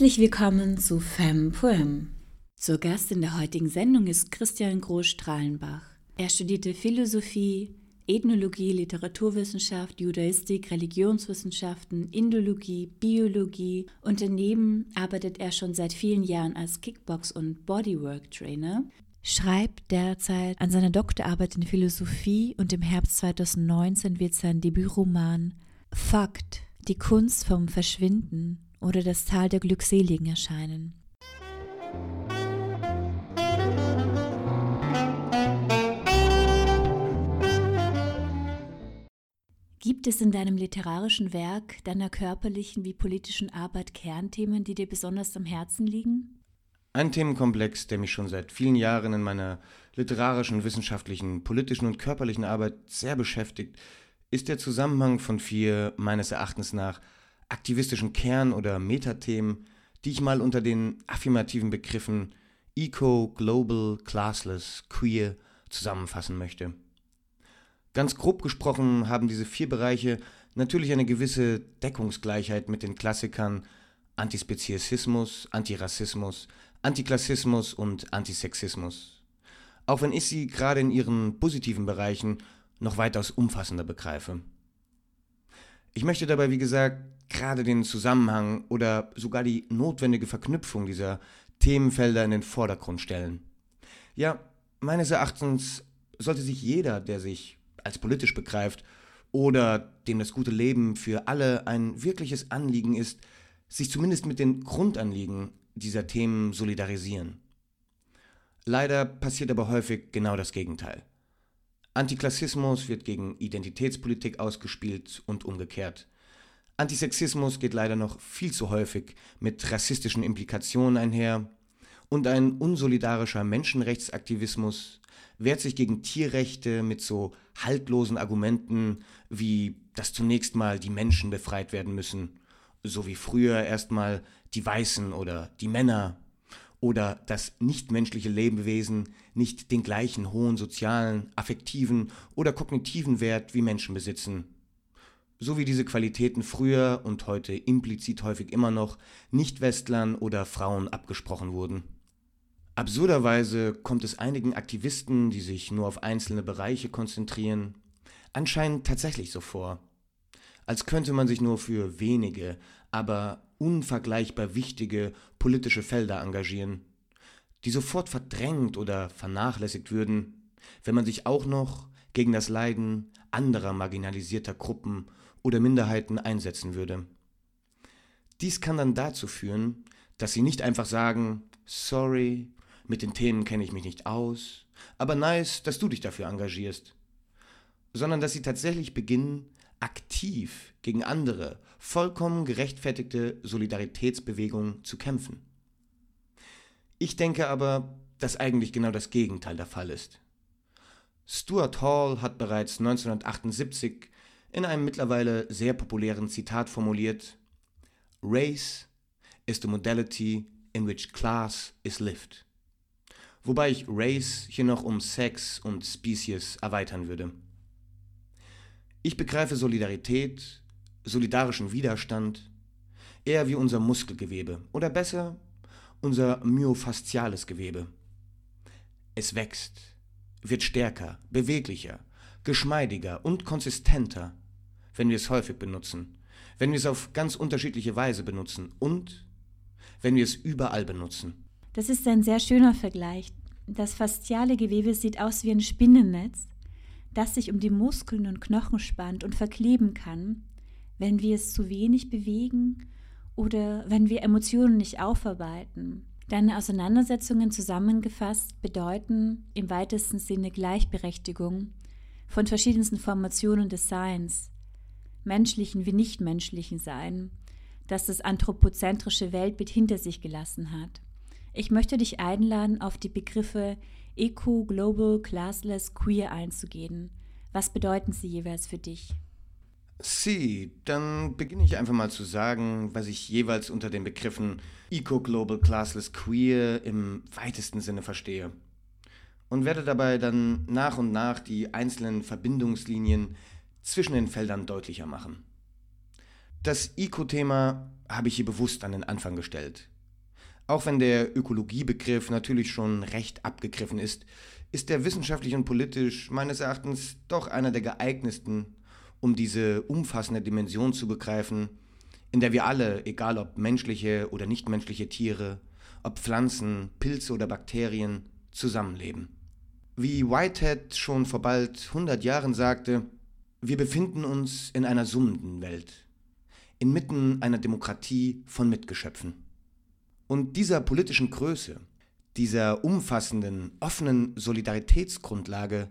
Herzlich willkommen zu Femme Poem. Zur Gast in der heutigen Sendung ist Christian Groß-Strahlenbach. Er studierte Philosophie, Ethnologie, Literaturwissenschaft, Judaistik, Religionswissenschaften, Indologie, Biologie und daneben arbeitet er schon seit vielen Jahren als Kickbox- und Bodywork-Trainer, schreibt derzeit an seiner Doktorarbeit in Philosophie und im Herbst 2019 wird sein Debütroman Fakt, die Kunst vom Verschwinden oder das Tal der Glückseligen erscheinen. Gibt es in deinem literarischen Werk, deiner körperlichen wie politischen Arbeit Kernthemen, die dir besonders am Herzen liegen? Ein Themenkomplex, der mich schon seit vielen Jahren in meiner literarischen, wissenschaftlichen, politischen und körperlichen Arbeit sehr beschäftigt, ist der Zusammenhang von vier, meines Erachtens nach, aktivistischen Kern- oder Metathemen, die ich mal unter den affirmativen Begriffen Eco, Global, Classless, Queer zusammenfassen möchte. Ganz grob gesprochen haben diese vier Bereiche natürlich eine gewisse Deckungsgleichheit mit den Klassikern Antispeziesismus, Antirassismus, Antiklassismus und Antisexismus. Auch wenn ich sie gerade in ihren positiven Bereichen noch weitaus umfassender begreife. Ich möchte dabei, wie gesagt, gerade den Zusammenhang oder sogar die notwendige Verknüpfung dieser Themenfelder in den Vordergrund stellen. Ja, meines Erachtens sollte sich jeder, der sich als politisch begreift oder dem das gute Leben für alle ein wirkliches Anliegen ist, sich zumindest mit den Grundanliegen dieser Themen solidarisieren. Leider passiert aber häufig genau das Gegenteil. Antiklassismus wird gegen Identitätspolitik ausgespielt und umgekehrt. Antisexismus geht leider noch viel zu häufig mit rassistischen Implikationen einher und ein unsolidarischer Menschenrechtsaktivismus wehrt sich gegen Tierrechte mit so haltlosen Argumenten wie, dass zunächst mal die Menschen befreit werden müssen, so wie früher erstmal die Weißen oder die Männer oder dass nichtmenschliche Lebewesen nicht den gleichen hohen sozialen, affektiven oder kognitiven Wert wie Menschen besitzen. So wie diese Qualitäten früher und heute implizit häufig immer noch Nichtwestlern oder Frauen abgesprochen wurden. Absurderweise kommt es einigen Aktivisten, die sich nur auf einzelne Bereiche konzentrieren, anscheinend tatsächlich so vor. Als könnte man sich nur für wenige, aber unvergleichbar wichtige politische Felder engagieren, die sofort verdrängt oder vernachlässigt würden, wenn man sich auch noch gegen das Leiden anderer marginalisierter Gruppen oder Minderheiten einsetzen würde. Dies kann dann dazu führen, dass sie nicht einfach sagen, sorry, mit den Themen kenne ich mich nicht aus, aber nice, dass du dich dafür engagierst. Sondern dass sie tatsächlich beginnen, aktiv gegen andere, vollkommen gerechtfertigte Solidaritätsbewegungen zu kämpfen. Ich denke aber, dass eigentlich genau das Gegenteil der Fall ist. Stuart Hall hat bereits 1978 in einem mittlerweile sehr populären Zitat formuliert, Race is the modality in which class is lived wobei ich Race hier noch um Sex und Species erweitern würde. Ich begreife Solidarität, solidarischen Widerstand eher wie unser Muskelgewebe oder besser unser myofasziales Gewebe. Es wächst, wird stärker, beweglicher, geschmeidiger und konsistenter, wenn wir es häufig benutzen, wenn wir es auf ganz unterschiedliche Weise benutzen und wenn wir es überall benutzen. Das ist ein sehr schöner Vergleich. Das fasziale Gewebe sieht aus wie ein Spinnennetz, das sich um die Muskeln und Knochen spannt und verkleben kann, wenn wir es zu wenig bewegen oder wenn wir Emotionen nicht aufarbeiten. Deine Auseinandersetzungen zusammengefasst bedeuten im weitesten Sinne Gleichberechtigung von verschiedensten Formationen des Seins, menschlichen wie nichtmenschlichen Sein, das das anthropozentrische Weltbild hinter sich gelassen hat. Ich möchte dich einladen, auf die Begriffe Eco, Global, Classless, Queer einzugehen. Was bedeuten sie jeweils für dich? Sie, dann beginne ich einfach mal zu sagen, was ich jeweils unter den Begriffen Eco, Global, Classless, Queer im weitesten Sinne verstehe. Und werde dabei dann nach und nach die einzelnen Verbindungslinien zwischen den Feldern deutlicher machen. Das Eco-Thema habe ich hier bewusst an den Anfang gestellt, Auch wenn der Ökologiebegriff natürlich schon recht abgegriffen ist, ist er wissenschaftlich und politisch meines Erachtens doch einer der geeignetsten, um diese umfassende Dimension zu begreifen, in der wir alle, egal ob menschliche oder nichtmenschliche Tiere, ob Pflanzen, Pilze oder Bakterien, zusammenleben. Wie Whitehead schon vor bald 100 Jahren sagte, wir befinden uns in einer summenden Welt, inmitten einer Demokratie von Mitgeschöpfen. Und dieser politischen Größe, dieser umfassenden, offenen Solidaritätsgrundlage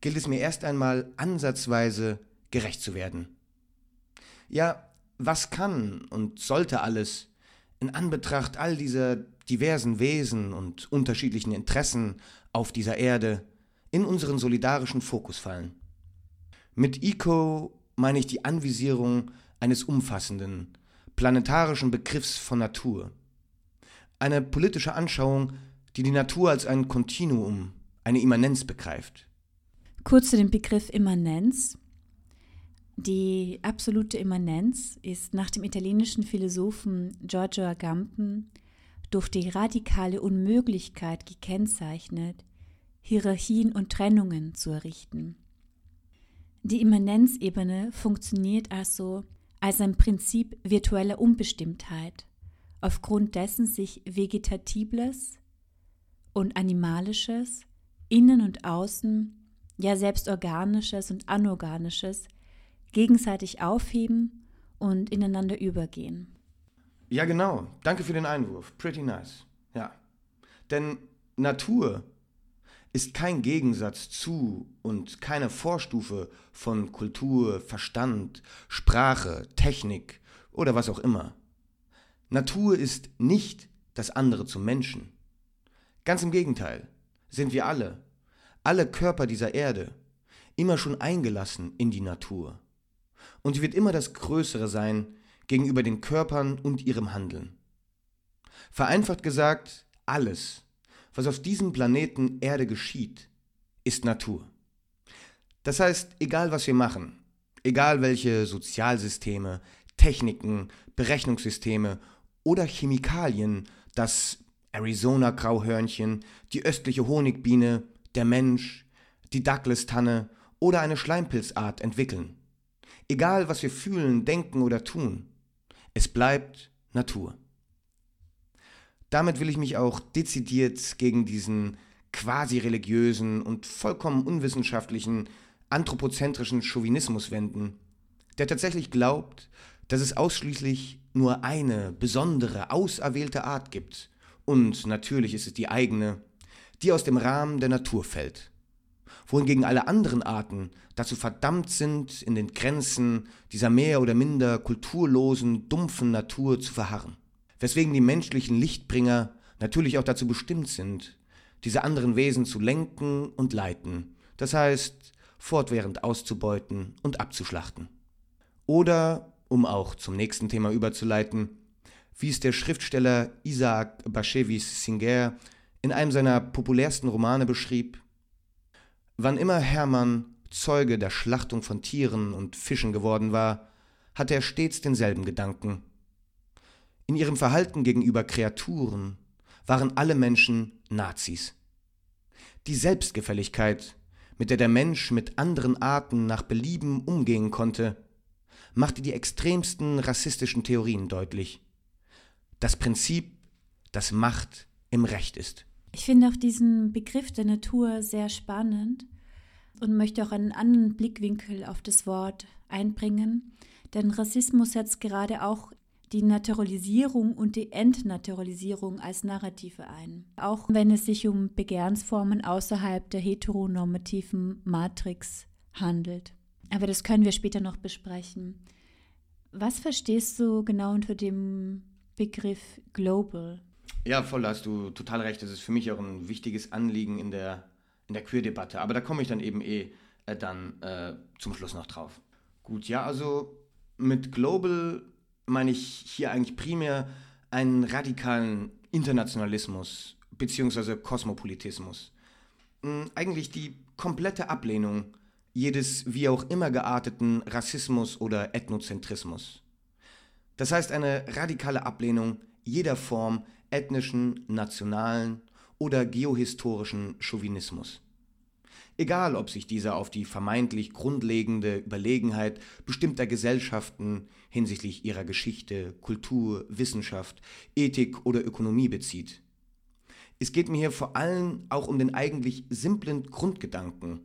gilt es mir erst einmal ansatzweise gerecht zu werden. Ja, was kann und sollte alles in Anbetracht all dieser diversen Wesen und unterschiedlichen Interessen auf dieser Erde in unseren solidarischen Fokus fallen? Mit Eco meine ich die Anvisierung eines umfassenden, planetarischen Begriffs von Natur. Eine politische Anschauung, die die Natur als ein Kontinuum, eine Immanenz begreift. Kurz zu dem Begriff Immanenz. Die absolute Immanenz ist nach dem italienischen Philosophen Giorgio Agamben durch die radikale Unmöglichkeit gekennzeichnet, Hierarchien und Trennungen zu errichten. Die Immanenzebene funktioniert also als ein Prinzip virtueller Unbestimmtheit, aufgrund dessen sich Vegetatibles und Animalisches, Innen und Außen, ja selbst Organisches und Anorganisches gegenseitig aufheben und ineinander übergehen. Ja, genau. Danke für den Einwurf. Pretty nice. Ja. Denn Natur ist kein Gegensatz zu und keine Vorstufe von Kultur, Verstand, Sprache, Technik oder was auch immer. Natur ist nicht das andere zum Menschen. Ganz im Gegenteil sind wir alle, alle Körper dieser Erde, immer schon eingelassen in die Natur. Und sie wird immer das Größere sein gegenüber den Körpern und ihrem Handeln. Vereinfacht gesagt, alles, was auf diesem Planeten Erde geschieht, ist Natur. Das heißt, egal was wir machen, egal welche Sozialsysteme, Techniken, Berechnungssysteme oder Chemikalien das Arizona-Grauhörnchen, die östliche Honigbiene, der Mensch, die Douglas-Tanne oder eine Schleimpilzart entwickeln. Egal was wir fühlen, denken oder tun, es bleibt Natur. Damit will ich mich auch dezidiert gegen diesen quasi religiösen und vollkommen unwissenschaftlichen anthropozentrischen Chauvinismus wenden, der tatsächlich glaubt, dass es ausschließlich nur eine besondere, auserwählte Art gibt, und natürlich ist es die eigene, die aus dem Rahmen der Natur fällt, wohingegen alle anderen Arten dazu verdammt sind, in den Grenzen dieser mehr oder minder kulturlosen, dumpfen Natur zu verharren weswegen die menschlichen Lichtbringer natürlich auch dazu bestimmt sind, diese anderen Wesen zu lenken und leiten, das heißt fortwährend auszubeuten und abzuschlachten. Oder, um auch zum nächsten Thema überzuleiten, wie es der Schriftsteller Isaac Bashevis Singer in einem seiner populärsten Romane beschrieb, wann immer Hermann Zeuge der Schlachtung von Tieren und Fischen geworden war, hatte er stets denselben Gedanken. In ihrem Verhalten gegenüber Kreaturen waren alle Menschen Nazis. Die Selbstgefälligkeit, mit der der Mensch mit anderen Arten nach Belieben umgehen konnte, machte die extremsten rassistischen Theorien deutlich. Das Prinzip, dass Macht im Recht ist. Ich finde auch diesen Begriff der Natur sehr spannend und möchte auch einen anderen Blickwinkel auf das Wort einbringen. Denn Rassismus setzt gerade auch die Naturalisierung und die Entnaturalisierung als Narrative ein, auch wenn es sich um Begehrsformen außerhalb der heteronormativen Matrix handelt. Aber das können wir später noch besprechen. Was verstehst du genau unter dem Begriff Global? Ja, voll, hast du total recht. Das ist für mich auch ein wichtiges Anliegen in der, in der Queer-Debatte. Aber da komme ich dann eben eh äh, dann äh, zum Schluss noch drauf. Gut, ja, also mit Global meine ich hier eigentlich primär einen radikalen Internationalismus bzw. Kosmopolitismus. Hm, eigentlich die komplette Ablehnung jedes wie auch immer gearteten Rassismus oder Ethnozentrismus. Das heißt eine radikale Ablehnung jeder Form ethnischen, nationalen oder geohistorischen Chauvinismus. Egal, ob sich dieser auf die vermeintlich grundlegende Überlegenheit bestimmter Gesellschaften hinsichtlich ihrer Geschichte, Kultur, Wissenschaft, Ethik oder Ökonomie bezieht. Es geht mir hier vor allem auch um den eigentlich simplen Grundgedanken,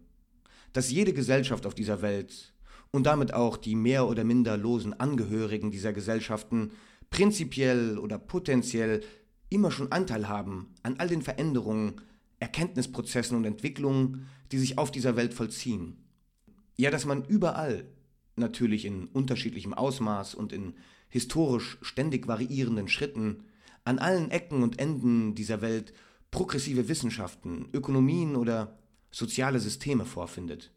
dass jede Gesellschaft auf dieser Welt und damit auch die mehr oder minder losen Angehörigen dieser Gesellschaften prinzipiell oder potenziell immer schon Anteil haben an all den Veränderungen, Erkenntnisprozessen und Entwicklungen, die sich auf dieser Welt vollziehen. Ja, dass man überall, natürlich in unterschiedlichem Ausmaß und in historisch ständig variierenden Schritten, an allen Ecken und Enden dieser Welt progressive Wissenschaften, Ökonomien oder soziale Systeme vorfindet.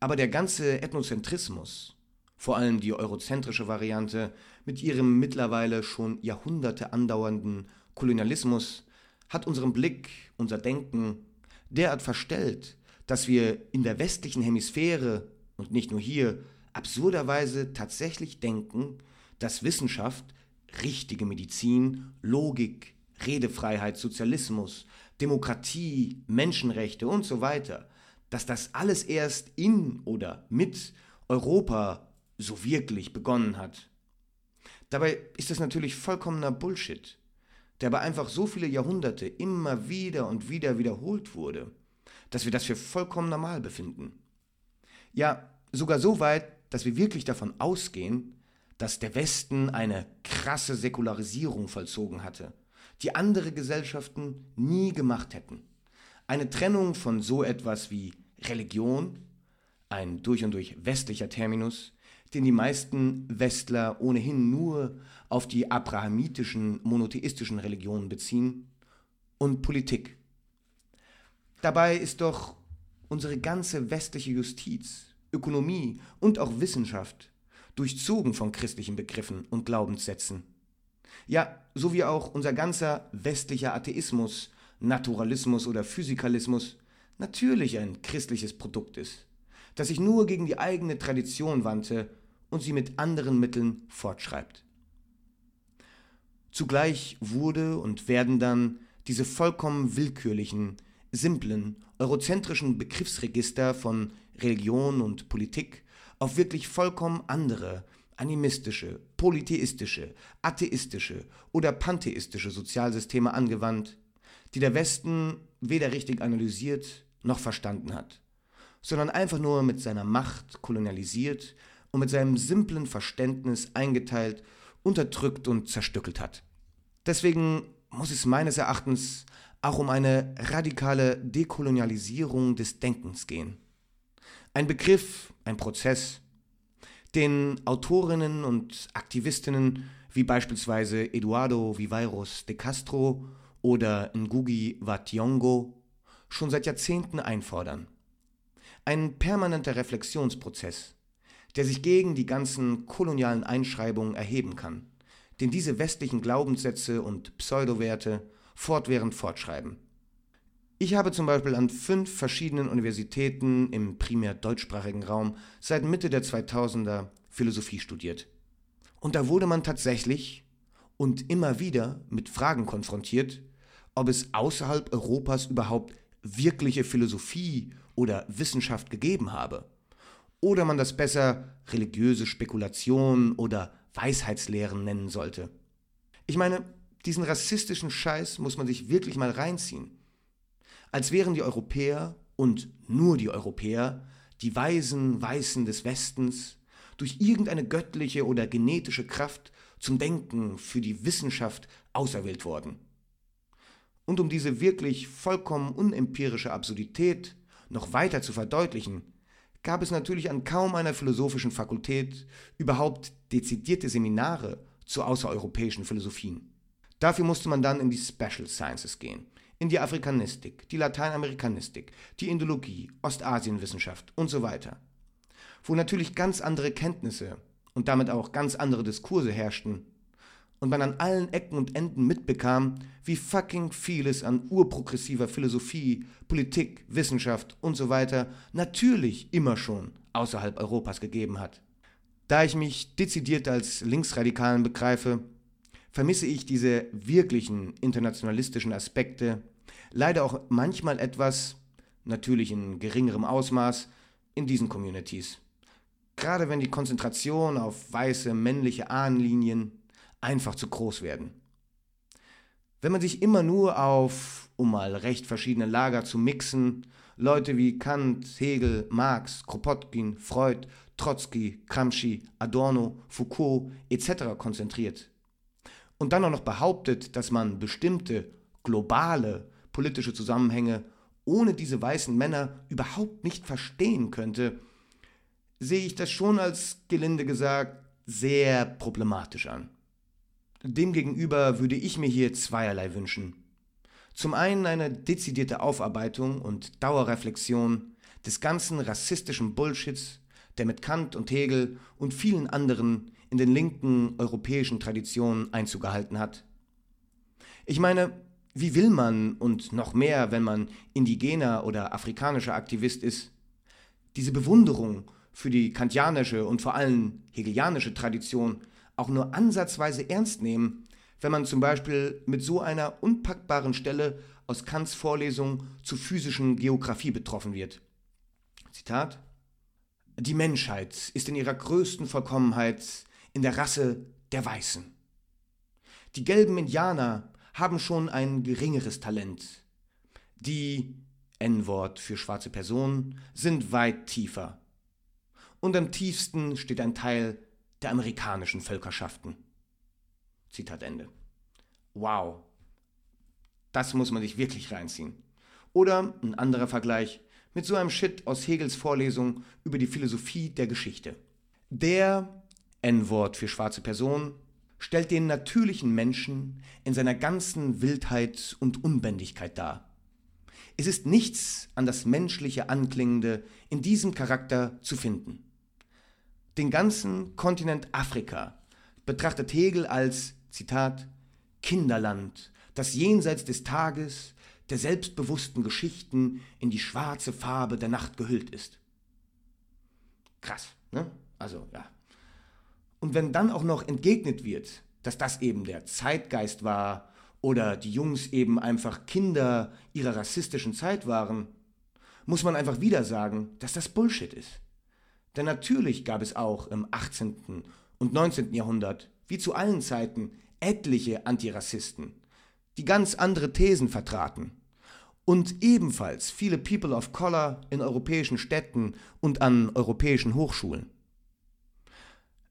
Aber der ganze Ethnozentrismus, vor allem die eurozentrische Variante, mit ihrem mittlerweile schon Jahrhunderte andauernden Kolonialismus, hat unseren Blick, unser Denken derart verstellt, dass wir in der westlichen Hemisphäre und nicht nur hier absurderweise tatsächlich denken, dass Wissenschaft, richtige Medizin, Logik, Redefreiheit, Sozialismus, Demokratie, Menschenrechte und so weiter dass das alles erst in oder mit Europa so wirklich begonnen hat. Dabei ist das natürlich vollkommener Bullshit, der aber einfach so viele Jahrhunderte immer wieder und wieder wiederholt wurde, dass wir das für vollkommen normal befinden. Ja, sogar so weit, dass wir wirklich davon ausgehen, dass der Westen eine krasse Säkularisierung vollzogen hatte, die andere Gesellschaften nie gemacht hätten. Eine Trennung von so etwas wie Religion, ein durch und durch westlicher Terminus, den die meisten Westler ohnehin nur auf die abrahamitischen, monotheistischen Religionen beziehen, und Politik. Dabei ist doch unsere ganze westliche Justiz, Ökonomie und auch Wissenschaft durchzogen von christlichen Begriffen und Glaubenssätzen. Ja, so wie auch unser ganzer westlicher Atheismus Naturalismus oder Physikalismus natürlich ein christliches Produkt ist, das sich nur gegen die eigene Tradition wandte und sie mit anderen Mitteln fortschreibt. Zugleich wurde und werden dann diese vollkommen willkürlichen, simplen, eurozentrischen Begriffsregister von Religion und Politik auf wirklich vollkommen andere, animistische, polytheistische, atheistische oder pantheistische Sozialsysteme angewandt, die der Westen weder richtig analysiert noch verstanden hat, sondern einfach nur mit seiner Macht kolonialisiert und mit seinem simplen Verständnis eingeteilt, unterdrückt und zerstückelt hat. Deswegen muss es meines Erachtens auch um eine radikale Dekolonialisierung des Denkens gehen. Ein Begriff, ein Prozess, den Autorinnen und Aktivistinnen wie beispielsweise Eduardo Viveiros de Castro oder Ngugi wa Thiong'o schon seit Jahrzehnten einfordern. Ein permanenter Reflexionsprozess, der sich gegen die ganzen kolonialen Einschreibungen erheben kann, den diese westlichen Glaubenssätze und Pseudowerte fortwährend fortschreiben. Ich habe zum Beispiel an fünf verschiedenen Universitäten im primär deutschsprachigen Raum seit Mitte der 2000er Philosophie studiert. Und da wurde man tatsächlich und immer wieder mit Fragen konfrontiert, ob es außerhalb Europas überhaupt wirkliche Philosophie oder Wissenschaft gegeben habe. Oder man das besser religiöse Spekulation oder Weisheitslehren nennen sollte. Ich meine, diesen rassistischen Scheiß muss man sich wirklich mal reinziehen. Als wären die Europäer und nur die Europäer, die Weisen, Weißen des Westens, durch irgendeine göttliche oder genetische Kraft zum Denken für die Wissenschaft auserwählt worden. Und um diese wirklich vollkommen unempirische Absurdität noch weiter zu verdeutlichen, gab es natürlich an kaum einer philosophischen Fakultät überhaupt dezidierte Seminare zu außereuropäischen Philosophien. Dafür musste man dann in die Special Sciences gehen, in die Afrikanistik, die Lateinamerikanistik, die Indologie, Ostasienwissenschaft und so weiter, wo natürlich ganz andere Kenntnisse und damit auch ganz andere Diskurse herrschten und man an allen Ecken und Enden mitbekam, wie fucking vieles an urprogressiver Philosophie, Politik, Wissenschaft und so weiter natürlich immer schon außerhalb Europas gegeben hat. Da ich mich dezidiert als Linksradikalen begreife, vermisse ich diese wirklichen internationalistischen Aspekte, leider auch manchmal etwas, natürlich in geringerem Ausmaß, in diesen Communities. Gerade wenn die Konzentration auf weiße männliche Ahnenlinien einfach zu groß werden. Wenn man sich immer nur auf, um mal recht verschiedene Lager zu mixen, Leute wie Kant, Hegel, Marx, Kropotkin, Freud, Trotzki, Gramsci, Adorno, Foucault etc. konzentriert und dann auch noch behauptet, dass man bestimmte globale politische Zusammenhänge ohne diese weißen Männer überhaupt nicht verstehen könnte, sehe ich das schon als gelinde gesagt sehr problematisch an. Demgegenüber würde ich mir hier zweierlei wünschen. Zum einen eine dezidierte Aufarbeitung und Dauerreflexion des ganzen rassistischen Bullshits, der mit Kant und Hegel und vielen anderen in den linken europäischen Traditionen Einzug gehalten hat. Ich meine, wie will man, und noch mehr, wenn man indigener oder afrikanischer Aktivist ist, diese Bewunderung für die kantianische und vor allem hegelianische Tradition auch nur ansatzweise ernst nehmen, wenn man zum Beispiel mit so einer unpackbaren Stelle aus Kants Vorlesung zur physischen Geographie betroffen wird. Zitat Die Menschheit ist in ihrer größten Vollkommenheit in der Rasse der Weißen. Die gelben Indianer haben schon ein geringeres Talent. Die N-Wort für schwarze Personen sind weit tiefer. Und am tiefsten steht ein Teil der amerikanischen Völkerschaften. Zitat Ende. Wow. Das muss man sich wirklich reinziehen. Oder ein anderer Vergleich mit so einem Shit aus Hegels Vorlesung über die Philosophie der Geschichte. Der N-Wort für schwarze Personen stellt den natürlichen Menschen in seiner ganzen Wildheit und Unbändigkeit dar. Es ist nichts an das menschliche Anklingende in diesem Charakter zu finden. Den ganzen Kontinent Afrika betrachtet Hegel als, Zitat, Kinderland, das jenseits des Tages, der selbstbewussten Geschichten in die schwarze Farbe der Nacht gehüllt ist. Krass, ne? Also, ja, und wenn dann auch noch entgegnet wird, dass das eben der Zeitgeist war oder die Jungs eben einfach Kinder ihrer rassistischen Zeit waren, muss man einfach wieder sagen, dass das Bullshit ist. Denn natürlich gab es auch im 18. und 19. Jahrhundert, wie zu allen Zeiten, etliche Antirassisten, die ganz andere Thesen vertraten. Und ebenfalls viele People of Color in europäischen Städten und an europäischen Hochschulen.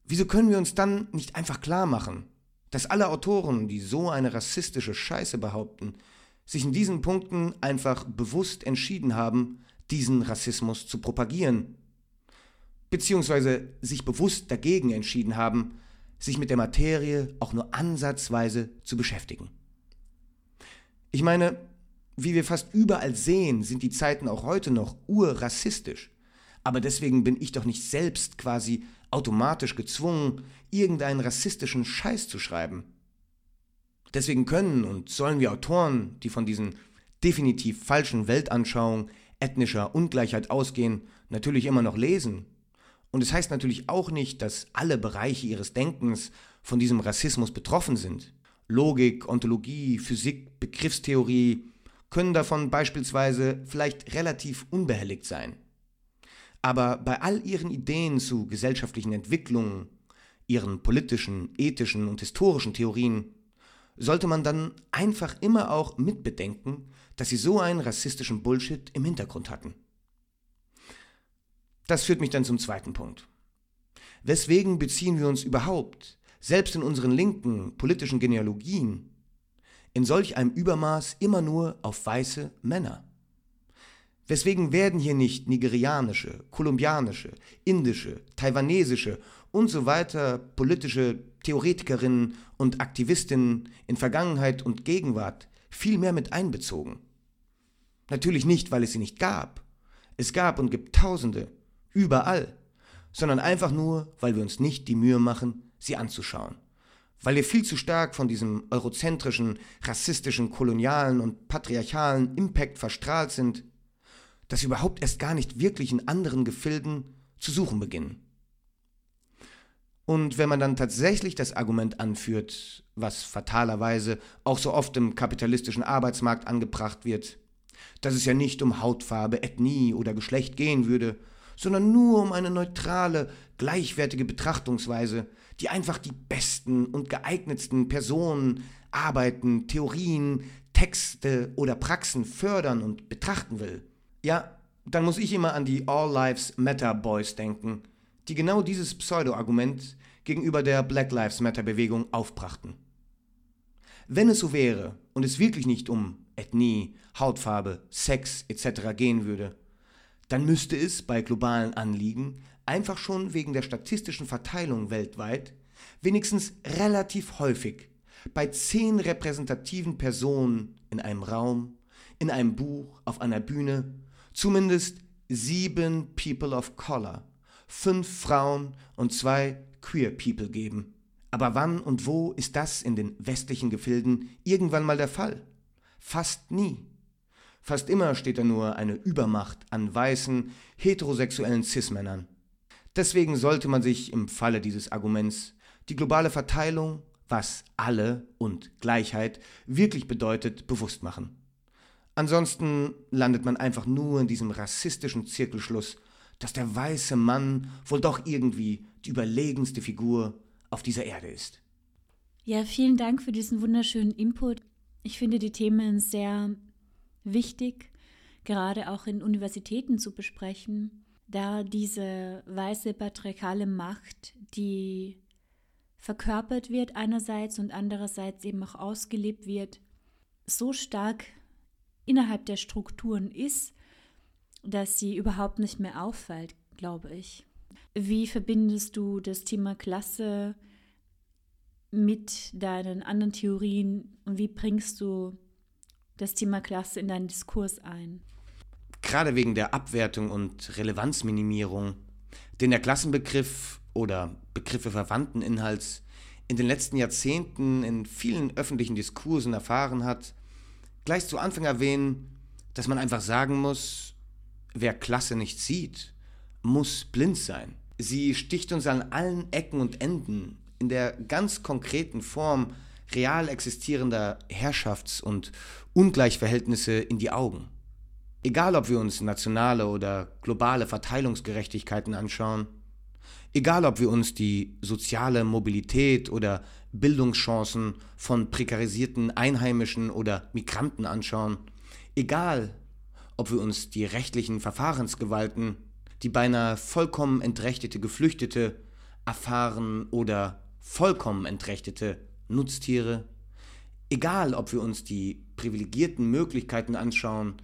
Wieso können wir uns dann nicht einfach klar machen, dass alle Autoren, die so eine rassistische Scheiße behaupten, sich in diesen Punkten einfach bewusst entschieden haben, diesen Rassismus zu propagieren, beziehungsweise sich bewusst dagegen entschieden haben, sich mit der Materie auch nur ansatzweise zu beschäftigen. Ich meine, wie wir fast überall sehen, sind die Zeiten auch heute noch urrassistisch. Aber deswegen bin ich doch nicht selbst quasi automatisch gezwungen, irgendeinen rassistischen Scheiß zu schreiben. Deswegen können und sollen wir Autoren, die von diesen definitiv falschen Weltanschauungen ethnischer Ungleichheit ausgehen, natürlich immer noch lesen. Und es das heißt natürlich auch nicht, dass alle Bereiche ihres Denkens von diesem Rassismus betroffen sind. Logik, Ontologie, Physik, Begriffstheorie können davon beispielsweise vielleicht relativ unbehelligt sein. Aber bei all ihren Ideen zu gesellschaftlichen Entwicklungen, ihren politischen, ethischen und historischen Theorien, sollte man dann einfach immer auch mitbedenken, dass sie so einen rassistischen Bullshit im Hintergrund hatten. Das führt mich dann zum zweiten Punkt. Weswegen beziehen wir uns überhaupt, selbst in unseren linken politischen Genealogien, in solch einem Übermaß immer nur auf weiße Männer? Weswegen werden hier nicht nigerianische, kolumbianische, indische, taiwanesische und so weiter politische Theoretikerinnen und Aktivistinnen in Vergangenheit und Gegenwart viel mehr mit einbezogen? Natürlich nicht, weil es sie nicht gab. Es gab und gibt Tausende, überall, sondern einfach nur, weil wir uns nicht die Mühe machen, sie anzuschauen. Weil wir viel zu stark von diesem eurozentrischen, rassistischen, kolonialen und patriarchalen Impact verstrahlt sind, dass wir überhaupt erst gar nicht wirklich in anderen Gefilden zu suchen beginnen. Und wenn man dann tatsächlich das Argument anführt, was fatalerweise auch so oft im kapitalistischen Arbeitsmarkt angebracht wird, dass es ja nicht um Hautfarbe, Ethnie oder Geschlecht gehen würde, sondern nur um eine neutrale, gleichwertige Betrachtungsweise, die einfach die besten und geeignetsten Personen, Arbeiten, Theorien, Texte oder Praxen fördern und betrachten will. Ja, dann muss ich immer an die All Lives Matter Boys denken, die genau dieses Pseudo-Argument gegenüber der Black Lives Matter Bewegung aufbrachten. Wenn es so wäre und es wirklich nicht um Ethnie, Hautfarbe, Sex etc. gehen würde, dann müsste es bei globalen Anliegen einfach schon wegen der statistischen Verteilung weltweit wenigstens relativ häufig bei zehn repräsentativen Personen in einem Raum, in einem Buch, auf einer Bühne, zumindest sieben People of Color, fünf Frauen und zwei Queer People geben. Aber wann und wo ist das in den westlichen Gefilden irgendwann mal der Fall? Fast nie. Fast immer steht da nur eine Übermacht an weißen, heterosexuellen Cis-Männern. Deswegen sollte man sich im Falle dieses Arguments die globale Verteilung, was alle und Gleichheit wirklich bedeutet, bewusst machen. Ansonsten landet man einfach nur in diesem rassistischen Zirkelschluss, dass der weiße Mann wohl doch irgendwie die überlegenste Figur auf dieser Erde ist. Ja, vielen Dank für diesen wunderschönen Input. Ich finde die Themen sehr wichtig, gerade auch in Universitäten zu besprechen, da diese weiße patriarchale Macht, die verkörpert wird einerseits und andererseits eben auch ausgelebt wird, so stark innerhalb der Strukturen ist, dass sie überhaupt nicht mehr auffällt, glaube ich. Wie verbindest du das Thema Klasse mit deinen anderen Theorien und wie bringst du das Thema Klasse in deinen Diskurs ein? Gerade wegen der Abwertung und Relevanzminimierung, den der Klassenbegriff oder Begriffe verwandten Inhalts in den letzten Jahrzehnten in vielen öffentlichen Diskursen erfahren hat, gleich zu Anfang erwähnen, dass man einfach sagen muss, wer Klasse nicht sieht, muss blind sein. Sie sticht uns an allen Ecken und Enden in der ganz konkreten Form real existierender Herrschafts- und Ungleichverhältnisse in die Augen. Egal ob wir uns nationale oder globale Verteilungsgerechtigkeiten anschauen, egal ob wir uns die soziale Mobilität oder Bildungschancen von prekarisierten Einheimischen oder Migranten anschauen, egal ob wir uns die rechtlichen Verfahrensgewalten, die beinahe vollkommen entrechtete Geflüchtete erfahren oder vollkommen entrechtete Nutztiere, egal ob wir uns die privilegierten Möglichkeiten anschauen,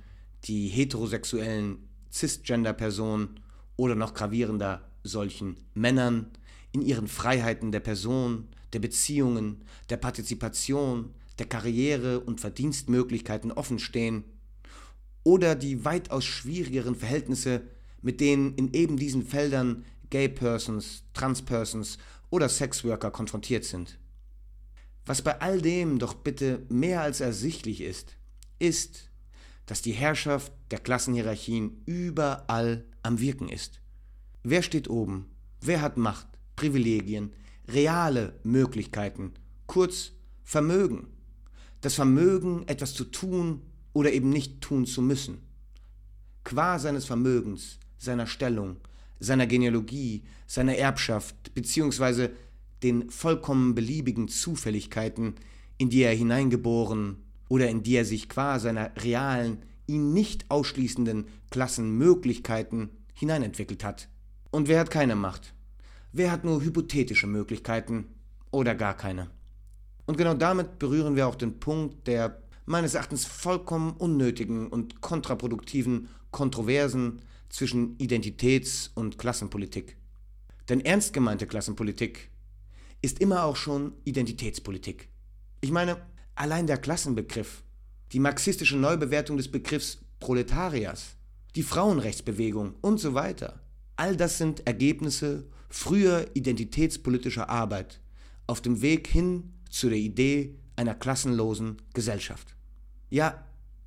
die heterosexuellen Cisgender-Personen oder noch gravierender solchen Männern in ihren Freiheiten der Person, der Beziehungen, der Partizipation, der Karriere und Verdienstmöglichkeiten offenstehen, oder die weitaus schwierigeren Verhältnisse, mit denen in eben diesen Feldern Gay Persons, Trans Persons oder Sexworker konfrontiert sind. Was bei all dem doch bitte mehr als ersichtlich ist, ist, dass die Herrschaft der Klassenhierarchien überall am Wirken ist. Wer steht oben? Wer hat Macht, Privilegien, reale Möglichkeiten, kurz Vermögen? Das Vermögen, etwas zu tun oder eben nicht tun zu müssen. Qua seines Vermögens, seiner Stellung, seiner Genealogie, seiner Erbschaft beziehungsweise den vollkommen beliebigen Zufälligkeiten, in die er hineingeboren oder in die er sich qua seiner realen, ihn nicht ausschließenden Klassenmöglichkeiten hineinentwickelt hat. Und wer hat keine Macht? Wer hat nur hypothetische Möglichkeiten oder gar keine? Und genau damit berühren wir auch den Punkt der meines Erachtens vollkommen unnötigen und kontraproduktiven Kontroversen zwischen Identitäts- und Klassenpolitik. Denn ernst gemeinte Klassenpolitik ist immer auch schon Identitätspolitik. Ich meine, allein der Klassenbegriff, die marxistische Neubewertung des Begriffs Proletariers, die Frauenrechtsbewegung und so weiter, all das sind Ergebnisse früher identitätspolitischer Arbeit auf dem Weg hin zu der Idee einer klassenlosen Gesellschaft. Ja,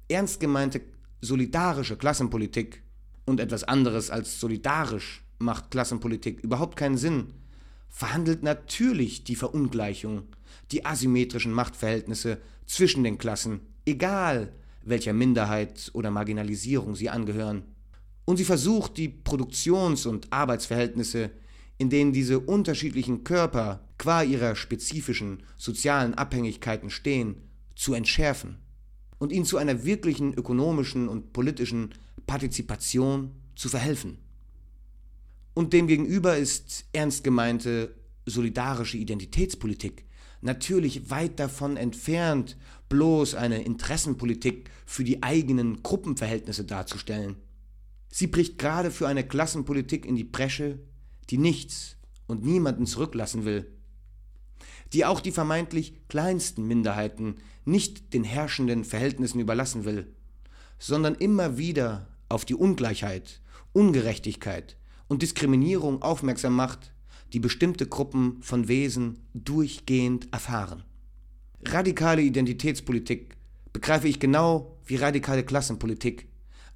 ernst gemeinte solidarische Klassenpolitik und etwas anderes als solidarisch macht Klassenpolitik überhaupt keinen Sinn, verhandelt natürlich die Verungleichung, die asymmetrischen Machtverhältnisse zwischen den Klassen, egal welcher Minderheit oder Marginalisierung sie angehören. Und sie versucht, die Produktions- und Arbeitsverhältnisse, in denen diese unterschiedlichen Körper qua ihrer spezifischen sozialen Abhängigkeiten stehen, zu entschärfen und ihnen zu einer wirklichen ökonomischen und politischen Partizipation zu verhelfen. Und demgegenüber ist ernst gemeinte solidarische Identitätspolitik natürlich weit davon entfernt, bloß eine Interessenpolitik für die eigenen Gruppenverhältnisse darzustellen. Sie bricht gerade für eine Klassenpolitik in die Bresche, die nichts und niemanden zurücklassen will, die auch die vermeintlich kleinsten Minderheiten nicht den herrschenden Verhältnissen überlassen will, sondern immer wieder auf die Ungleichheit, Ungerechtigkeit und Diskriminierung aufmerksam macht, die bestimmte Gruppen von Wesen durchgehend erfahren. Radikale Identitätspolitik begreife ich genau wie radikale Klassenpolitik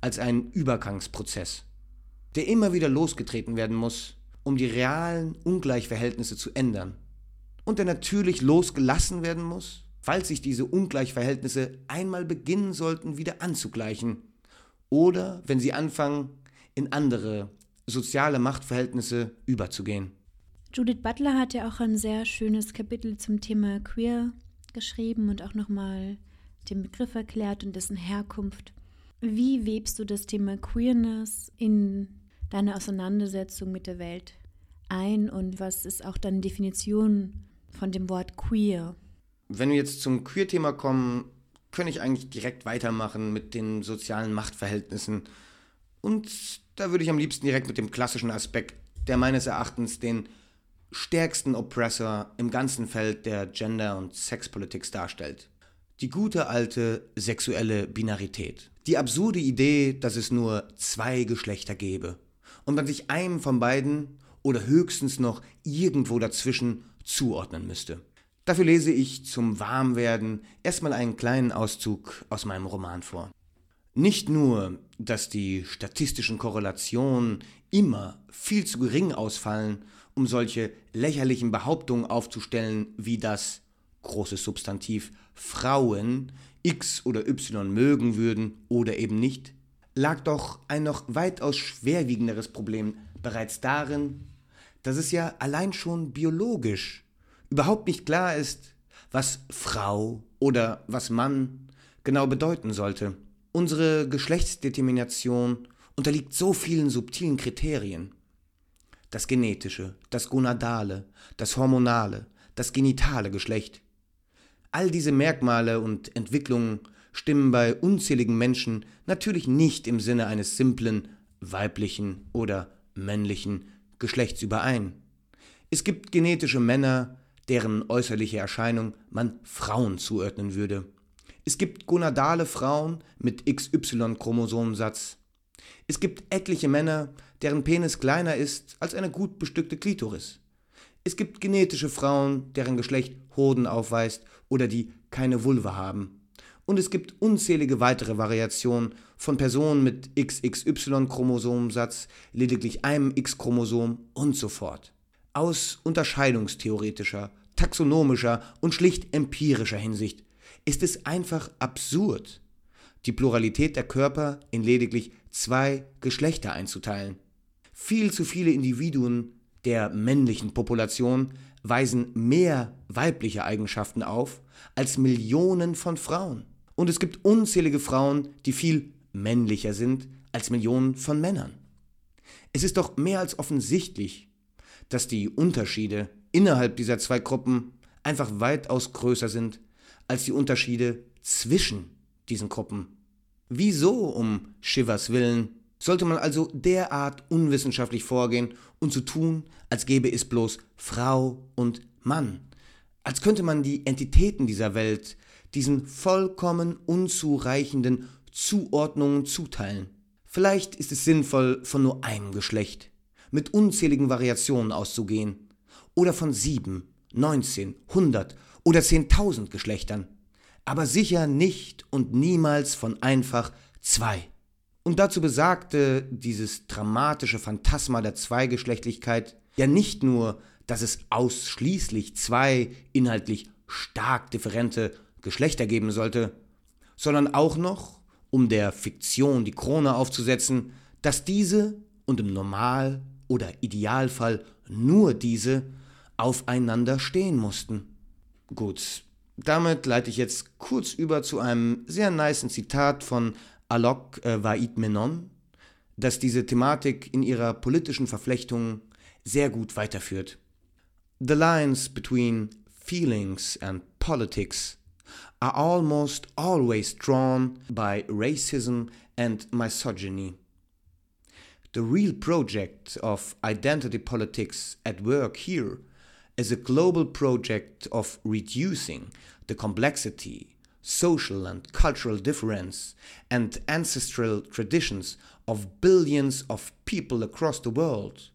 als einen Übergangsprozess, der immer wieder losgetreten werden muss, um die realen Ungleichverhältnisse zu ändern und der natürlich losgelassen werden muss, falls sich diese Ungleichverhältnisse einmal beginnen sollten, wieder anzugleichen oder wenn sie anfangen, in andere soziale Machtverhältnisse überzugehen. Judith Butler hat ja auch ein sehr schönes Kapitel zum Thema Queer geschrieben und auch nochmal den Begriff erklärt und dessen Herkunft. Wie webst du das Thema Queerness in deine Auseinandersetzung mit der Welt ein und was ist auch deine Definition von dem Wort queer? Wenn wir jetzt zum Queer-Thema kommen, kann ich eigentlich direkt weitermachen mit den sozialen Machtverhältnissen. Und da würde ich am liebsten direkt mit dem klassischen Aspekt, der meines Erachtens den stärksten Oppressor im ganzen Feld der Gender- und Sexpolitik darstellt. Die gute alte sexuelle Binarität. Die absurde Idee, dass es nur zwei Geschlechter gäbe und man sich einem von beiden oder höchstens noch irgendwo dazwischen zuordnen müsste. Dafür lese ich zum Warmwerden erstmal einen kleinen Auszug aus meinem Roman vor. Nicht nur, dass die statistischen Korrelationen immer viel zu gering ausfallen, um solche lächerlichen Behauptungen aufzustellen, wie das großes Substantiv Frauen X oder Y mögen würden oder eben nicht, lag doch ein noch weitaus schwerwiegenderes Problem bereits darin, dass es ja allein schon biologisch überhaupt nicht klar ist, was Frau oder was Mann genau bedeuten sollte. Unsere Geschlechtsdetermination unterliegt so vielen subtilen Kriterien. Das genetische, das gonadale, das hormonale, das genitale Geschlecht. All diese Merkmale und Entwicklungen stimmen bei unzähligen Menschen natürlich nicht im Sinne eines simplen weiblichen oder männlichen Geschlechts überein. Es gibt genetische Männer, deren äußerliche Erscheinung man Frauen zuordnen würde. Es gibt gonadale Frauen mit XY-Chromosomensatz. Es gibt etliche Männer, deren Penis kleiner ist als eine gut bestückte Klitoris. Es gibt genetische Frauen, deren Geschlecht Hoden aufweist oder die keine Vulva haben. Und es gibt unzählige weitere Variationen von Personen mit XXY-Chromosomensatz, lediglich einem X-Chromosom und so fort. Aus unterscheidungstheoretischer, taxonomischer und schlicht empirischer Hinsicht ist es einfach absurd, die Pluralität der Körper in lediglich zwei Geschlechter einzuteilen. Viel zu viele Individuen der männlichen Population weisen mehr weibliche Eigenschaften auf als Millionen von Frauen. Und es gibt unzählige Frauen, die viel männlicher sind als Millionen von Männern. Es ist doch mehr als offensichtlich, dass die Unterschiede innerhalb dieser zwei Gruppen einfach weitaus größer sind als die Unterschiede zwischen diesen Gruppen. Wieso um Shivers willen sollte man also derart unwissenschaftlich vorgehen und so tun, als gäbe es bloß Frau und Mann, als könnte man die Entitäten dieser Welt diesen vollkommen unzureichenden Zuordnungen zuteilen. Vielleicht ist es sinnvoll, von nur einem Geschlecht mit unzähligen Variationen auszugehen, oder von sieben, neunzehn, hundert oder zehntausend Geschlechtern, aber sicher nicht und niemals von einfach zwei. Und dazu besagte dieses dramatische Phantasma der Zweigeschlechtlichkeit ja nicht nur, dass es ausschließlich zwei inhaltlich stark differente Geschlechter geben sollte, sondern auch noch, um der Fiktion die Krone aufzusetzen, dass diese und im Normal- oder Idealfall nur diese aufeinander stehen mussten. Gut, damit leite ich jetzt kurz über zu einem sehr niceen Zitat von Alok äh, Vaid Menon, das diese Thematik in ihrer politischen Verflechtung sehr gut weiterführt. The lines between feelings and politics are almost always drawn by racism and misogyny. The real project of identity politics at work here is a global project of reducing the complexity, social and cultural difference, and ancestral traditions of billions of people across the world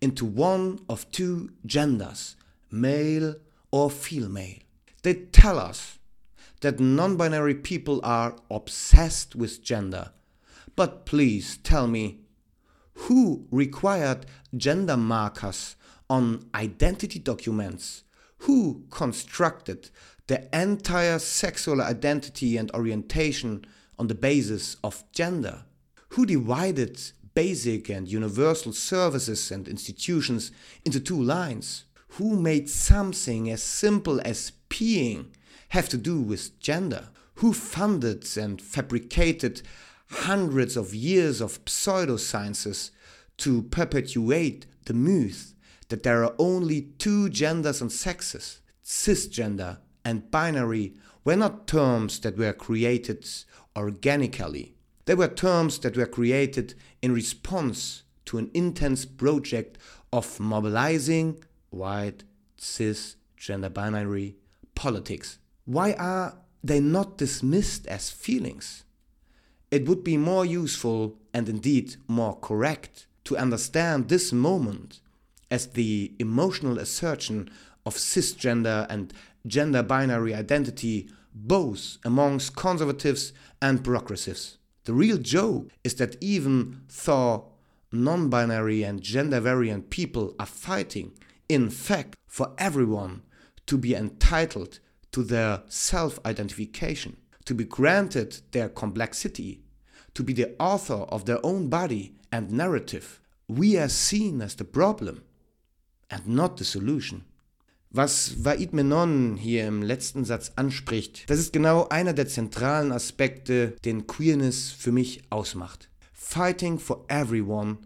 into one of two genders, male or female. They tell us that non binary people are obsessed with gender. But please tell me who required gender markers on identity documents? Who constructed the entire sexual identity and orientation on the basis of gender? Who divided basic and universal services and institutions into two lines? Who made something as simple as peeing have to do with gender? Who funded and fabricated hundreds of years of pseudosciences to perpetuate the myth that there are only two genders and sexes. Cisgender and binary were not terms that were created organically. They were terms that were created in response to an intense project of mobilizing white, cis, gender binary politics. Why are they not dismissed as feelings? It would be more useful and indeed more correct to understand this moment as the emotional assertion of cisgender and gender binary identity both amongst conservatives and progressives. The real joke is that even though non binary and gender variant people are fighting, in fact, for everyone to be entitled to their self identification, to be granted their complexity, to be the author of their own body and narrative, we are seen as the problem and not the solution. Was Vaid Menon hier im letzten Satz anspricht, das ist genau einer der zentralen Aspekte, den Queerness für mich ausmacht. Fighting for everyone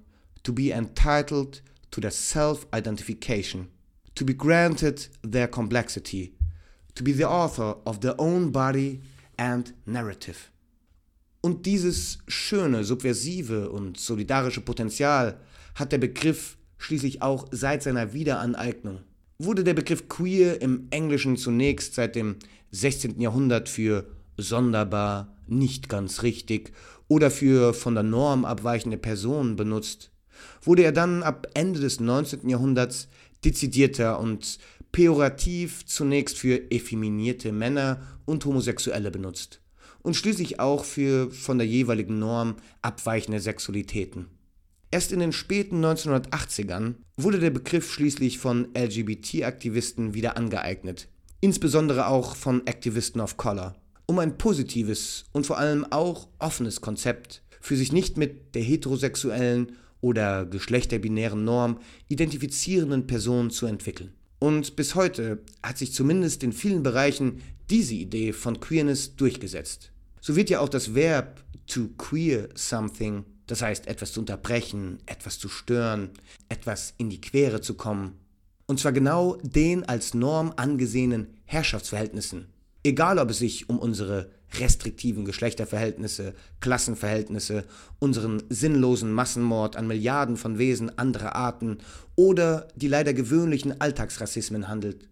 to be entitled to their self-identification, to be granted their complexity, to be the author of their own body and narrative. Und dieses schöne, subversive und solidarische Potenzial hat der Begriff schließlich auch seit seiner Wiederaneignung. Wurde der Begriff queer im Englischen zunächst seit dem 16. Jahrhundert für sonderbar, nicht ganz richtig oder für von der Norm abweichende Personen benutzt, wurde er dann ab Ende des 19. Jahrhunderts dezidierter und pejorativ zunächst für effeminierte Männer und Homosexuelle benutzt und schließlich auch für von der jeweiligen Norm abweichende Sexualitäten. Erst in den späten 1980ern wurde der Begriff schließlich von LGBT-Aktivisten wieder angeeignet, insbesondere auch von Aktivisten of Color, um ein positives und vor allem auch offenes Konzept für sich nicht mit der heterosexuellen oder geschlechterbinären Norm identifizierenden Personen zu entwickeln. Und bis heute hat sich zumindest in vielen Bereichen diese Idee von Queerness durchgesetzt. So wird ja auch das Verb to queer something, das heißt etwas zu unterbrechen, etwas zu stören, etwas in die Quere zu kommen, und zwar genau den als Norm angesehenen Herrschaftsverhältnissen, egal ob es sich um unsere restriktiven Geschlechterverhältnisse, Klassenverhältnisse, unseren sinnlosen Massenmord an Milliarden von Wesen anderer Arten oder die leider gewöhnlichen Alltagsrassismen handelt.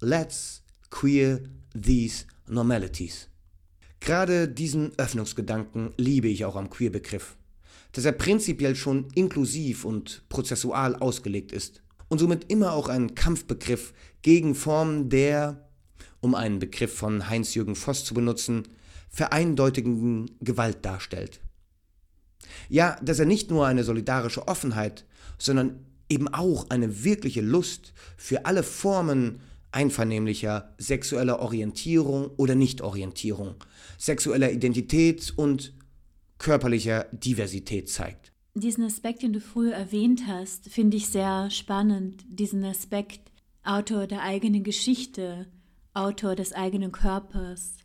Let's queer these normalities. Gerade diesen Öffnungsgedanken liebe ich auch am Queer-Begriff, dass er prinzipiell schon inklusiv und prozessual ausgelegt ist und somit immer auch ein Kampfbegriff gegen Formen der um einen Begriff von Heinz-Jürgen Voss zu benutzen, vereindeutigen Gewalt darstellt. Ja, dass er nicht nur eine solidarische Offenheit, sondern eben auch eine wirkliche Lust für alle Formen einvernehmlicher sexueller Orientierung oder Nichtorientierung, sexueller Identität und körperlicher Diversität zeigt. Diesen Aspekt, den du früher erwähnt hast, finde ich sehr spannend. Diesen Aspekt, Autor der eigenen Geschichte, Autor des eigenen Körpers,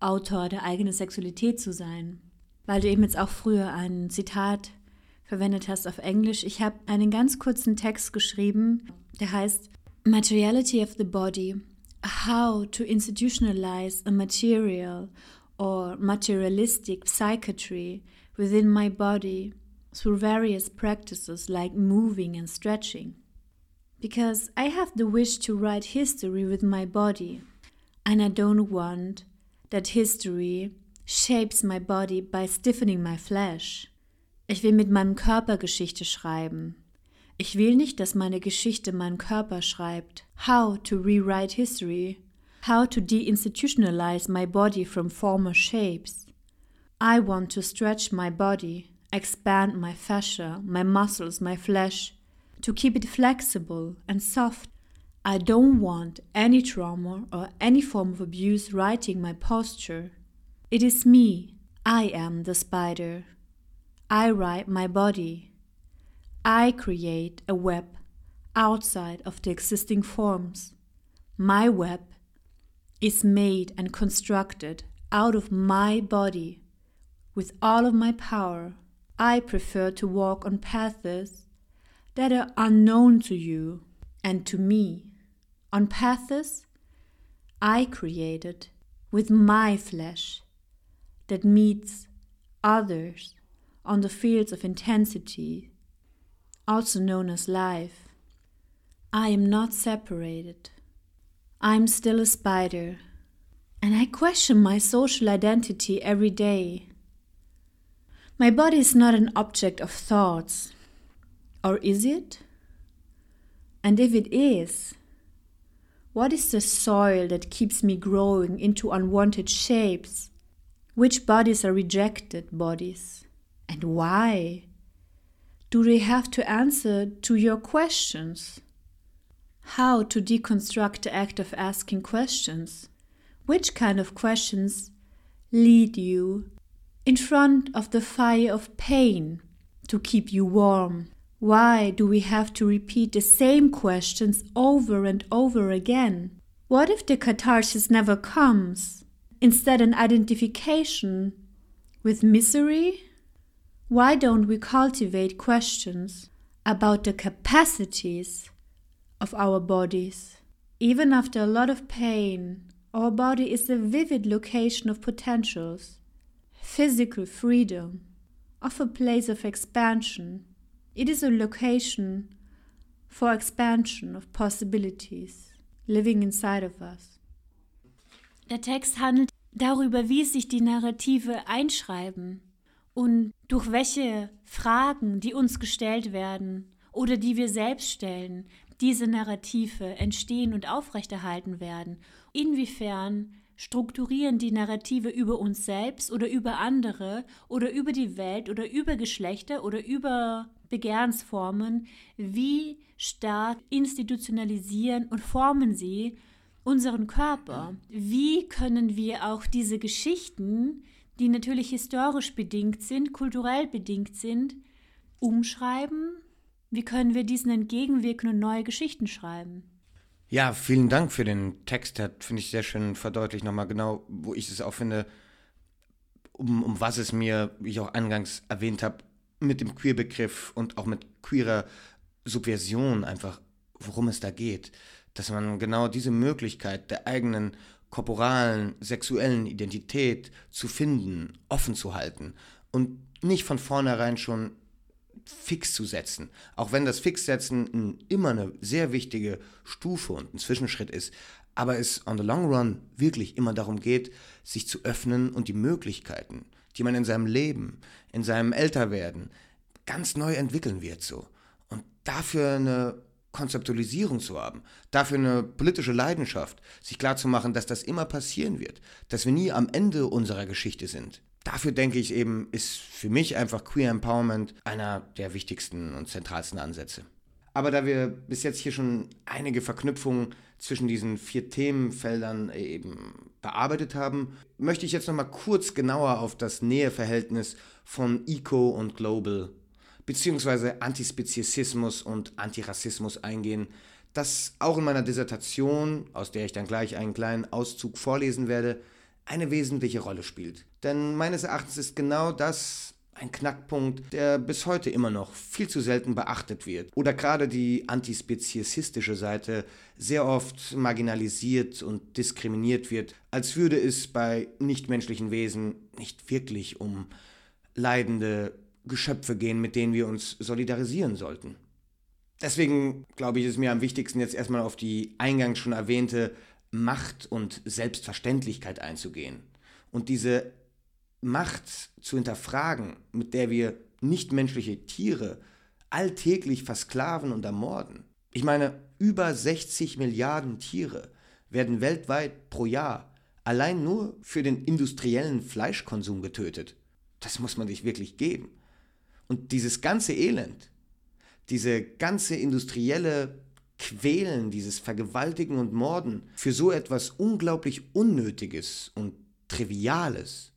Autor der eigenen Sexualität zu sein. Weil du eben jetzt auch früher ein Zitat verwendet hast auf Englisch. Ich habe einen ganz kurzen Text geschrieben, der heißt Materiality of the Body. How to institutionalize a material or materialistic psychiatry within my body through various practices like moving and stretching. Because I have the wish to write history with my body, and I don't want that history shapes my body by stiffening my flesh. Ich will mit meinem Körper Geschichte schreiben. Ich will nicht, dass meine Geschichte meinen Körper schreibt. How to rewrite history. How to deinstitutionalize my body from former shapes. I want to stretch my body, expand my fascia, my muscles, my flesh, to keep it flexible and soft. I don't want any trauma or any form of abuse writing my posture. It is me. I am the spider. I write my body. I create a web outside of the existing forms. My web is made and constructed out of my body with all of my power. I prefer to walk on paths that are unknown to you and to me, on paths I created with my flesh that meets others on the fields of intensity, also known as life. I am not separated. I'm still a spider, and I question my social identity every day. My body is not an object of thoughts, or is it? And if it is, what is the soil that keeps me growing into unwanted shapes? Which bodies are rejected bodies? And why? Do they have to answer to your questions? How to deconstruct the act of asking questions? Which kind of questions lead you in front of the fire of pain to keep you warm? Why do we have to repeat the same questions over and over again? What if the catharsis never comes? Instead, an identification with misery? Why don't we cultivate questions about the capacities of our bodies? Even after a lot of pain, our body is a vivid location of potentials, physical freedom, of a place of expansion. It is a location for expansion of possibilities living inside of us. Der Text handelt darüber, wie sich die Narrative einschreiben und durch welche Fragen, die uns gestellt werden oder die wir selbst stellen, diese Narrative entstehen und aufrechterhalten werden. Inwiefern strukturieren die Narrative über uns selbst oder über andere oder über die Welt oder über Geschlechter oder über Begehrensformen, wie stark institutionalisieren und formen sie unseren Körper? Wie können wir auch diese Geschichten, die natürlich historisch bedingt sind, kulturell bedingt sind, umschreiben? Wie können wir diesen entgegenwirken und neue Geschichten schreiben? Ja, vielen Dank für den Text. Der finde ich sehr schön verdeutlicht nochmal genau, wo ich es auch finde, um, um was es mir, wie ich auch eingangs erwähnt habe, mit dem Queer-Begriff und auch mit queerer Subversion einfach, worum es da geht. Dass man genau diese Möglichkeit der eigenen korporalen, sexuellen Identität zu finden, offen zu halten und nicht von vornherein schon fix zu setzen. Auch wenn das Fixsetzen immer eine sehr wichtige Stufe und ein Zwischenschritt ist, aber es on the long run wirklich immer darum geht, sich zu öffnen und die Möglichkeiten, die man in seinem Leben, in seinem Älterwerden ganz neu entwickeln wird so. Und dafür eine Konzeptualisierung zu haben, dafür eine politische Leidenschaft, sich klarzumachen, dass das immer passieren wird, dass wir nie am Ende unserer Geschichte sind. Dafür denke ich eben, ist für mich einfach Queer Empowerment einer der wichtigsten und zentralsten Ansätze. Aber da wir bis jetzt hier schon einige Verknüpfungen zwischen diesen vier Themenfeldern eben bearbeitet haben, möchte ich jetzt noch mal kurz genauer auf das Näheverhältnis von Eco und Global bzw. Antispeziesismus und Antirassismus eingehen, das auch in meiner Dissertation, aus der ich dann gleich einen kleinen Auszug vorlesen werde, eine wesentliche Rolle spielt. Denn meines Erachtens ist genau das ein Knackpunkt, der bis heute immer noch viel zu selten beachtet wird. Oder gerade die antispeziesistische Seite sehr oft marginalisiert und diskriminiert wird, als würde es bei nichtmenschlichen Wesen nicht wirklich um leidende Geschöpfe gehen, mit denen wir uns solidarisieren sollten. Deswegen glaube ich, ist mir am wichtigsten jetzt erstmal auf die eingangs schon erwähnte Macht und Selbstverständlichkeit einzugehen. Und diese Macht zu hinterfragen, mit der wir nichtmenschliche Tiere alltäglich versklaven und ermorden. Ich meine, über 60 Milliarden Tiere werden weltweit pro Jahr allein nur für den industriellen Fleischkonsum getötet. Das muss man sich wirklich geben. Und dieses ganze Elend, diese ganze industrielle Quälen, dieses Vergewaltigen und Morden für so etwas unglaublich Unnötiges und Triviales,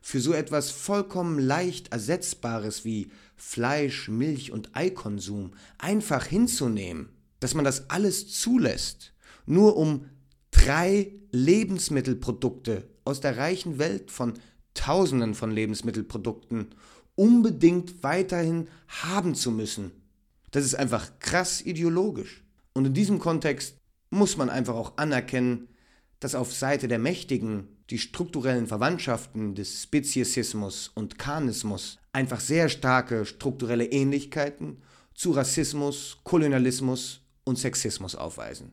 für so etwas vollkommen leicht Ersetzbares wie Fleisch, Milch und Eikonsum einfach hinzunehmen, dass man das alles zulässt, nur um drei Lebensmittelprodukte aus der reichen Welt von Tausenden von Lebensmittelprodukten unbedingt weiterhin haben zu müssen. Das ist einfach krass ideologisch. Und in diesem Kontext muss man einfach auch anerkennen, dass auf Seite der Mächtigen die strukturellen Verwandtschaften des Speziesismus und Kanismus einfach sehr starke strukturelle Ähnlichkeiten zu Rassismus, Kolonialismus und Sexismus aufweisen.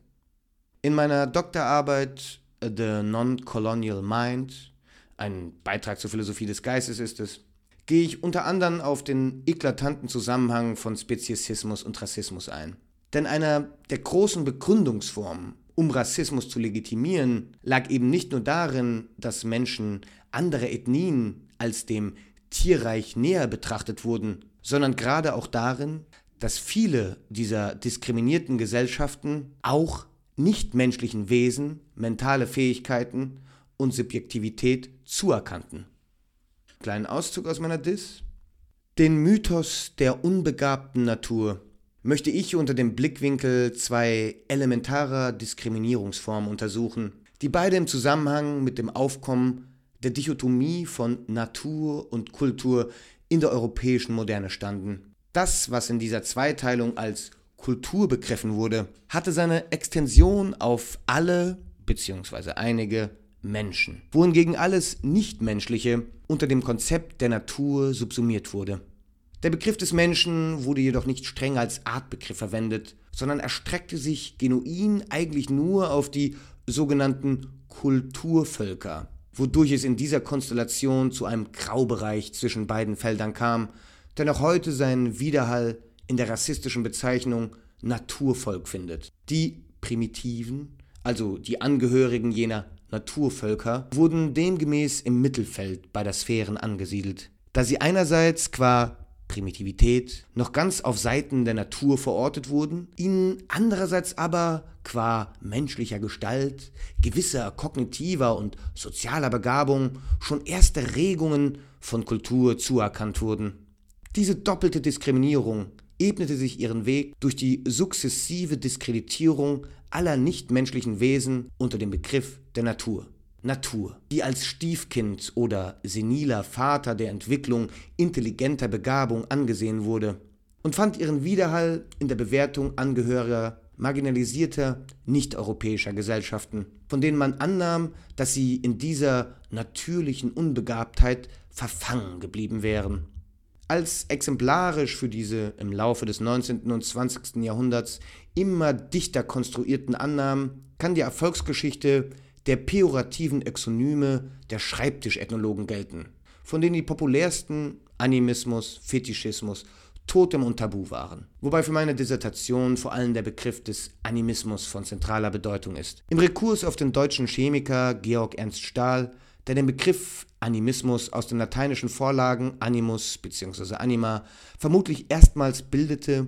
In meiner Doktorarbeit The Non-Colonial Mind, ein Beitrag zur Philosophie des Geistes ist es, gehe ich unter anderem auf den eklatanten Zusammenhang von Speziesismus und Rassismus ein. Denn einer der großen Begründungsformen um Rassismus zu legitimieren, lag eben nicht nur darin, dass Menschen anderer Ethnien als dem Tierreich näher betrachtet wurden, sondern gerade auch darin, dass viele dieser diskriminierten Gesellschaften auch nichtmenschlichen Wesen mentale Fähigkeiten und Subjektivität zuerkannten. Kleinen Auszug aus meiner Diss. Den Mythos der unbegabten Natur möchte ich unter dem Blickwinkel zwei elementarer Diskriminierungsformen untersuchen, die beide im Zusammenhang mit dem Aufkommen der Dichotomie von Natur und Kultur in der europäischen Moderne standen. Das, was in dieser Zweiteilung als Kultur begriffen wurde, hatte seine Extension auf alle bzw. einige Menschen, wohingegen alles Nichtmenschliche unter dem Konzept der Natur subsumiert wurde. Der Begriff des Menschen wurde jedoch nicht streng als Artbegriff verwendet, sondern erstreckte sich genuin eigentlich nur auf die sogenannten Kulturvölker, wodurch es in dieser Konstellation zu einem Graubereich zwischen beiden Feldern kam, der noch heute seinen Widerhall in der rassistischen Bezeichnung Naturvolk findet. Die Primitiven, also die Angehörigen jener Naturvölker, wurden demgemäß im Mittelfeld bei der Sphären angesiedelt, da sie einerseits qua Primitivität noch ganz auf Seiten der Natur verortet wurden, ihnen andererseits aber qua menschlicher Gestalt, gewisser kognitiver und sozialer Begabung schon erste Regungen von Kultur zuerkannt wurden. Diese doppelte Diskriminierung ebnete sich ihren Weg durch die sukzessive Diskreditierung aller nichtmenschlichen Wesen unter dem Begriff der Natur. Natur, die als Stiefkind oder seniler Vater der Entwicklung intelligenter Begabung angesehen wurde und fand ihren Widerhall in der Bewertung Angehöriger marginalisierter nicht-europäischer Gesellschaften, von denen man annahm, dass sie in dieser natürlichen Unbegabtheit verfangen geblieben wären. Als exemplarisch für diese im Laufe des 19. und 20. Jahrhunderts immer dichter konstruierten Annahmen kann die Erfolgsgeschichte der pejorativen Exonyme der Schreibtischethnologen gelten, von denen die populärsten Animismus, Fetischismus, Totem und Tabu waren. Wobei für meine Dissertation vor allem der Begriff des Animismus von zentraler Bedeutung ist. Im Rekurs auf den deutschen Chemiker Georg Ernst Stahl, der den Begriff Animismus aus den lateinischen Vorlagen Animus bzw. Anima vermutlich erstmals bildete,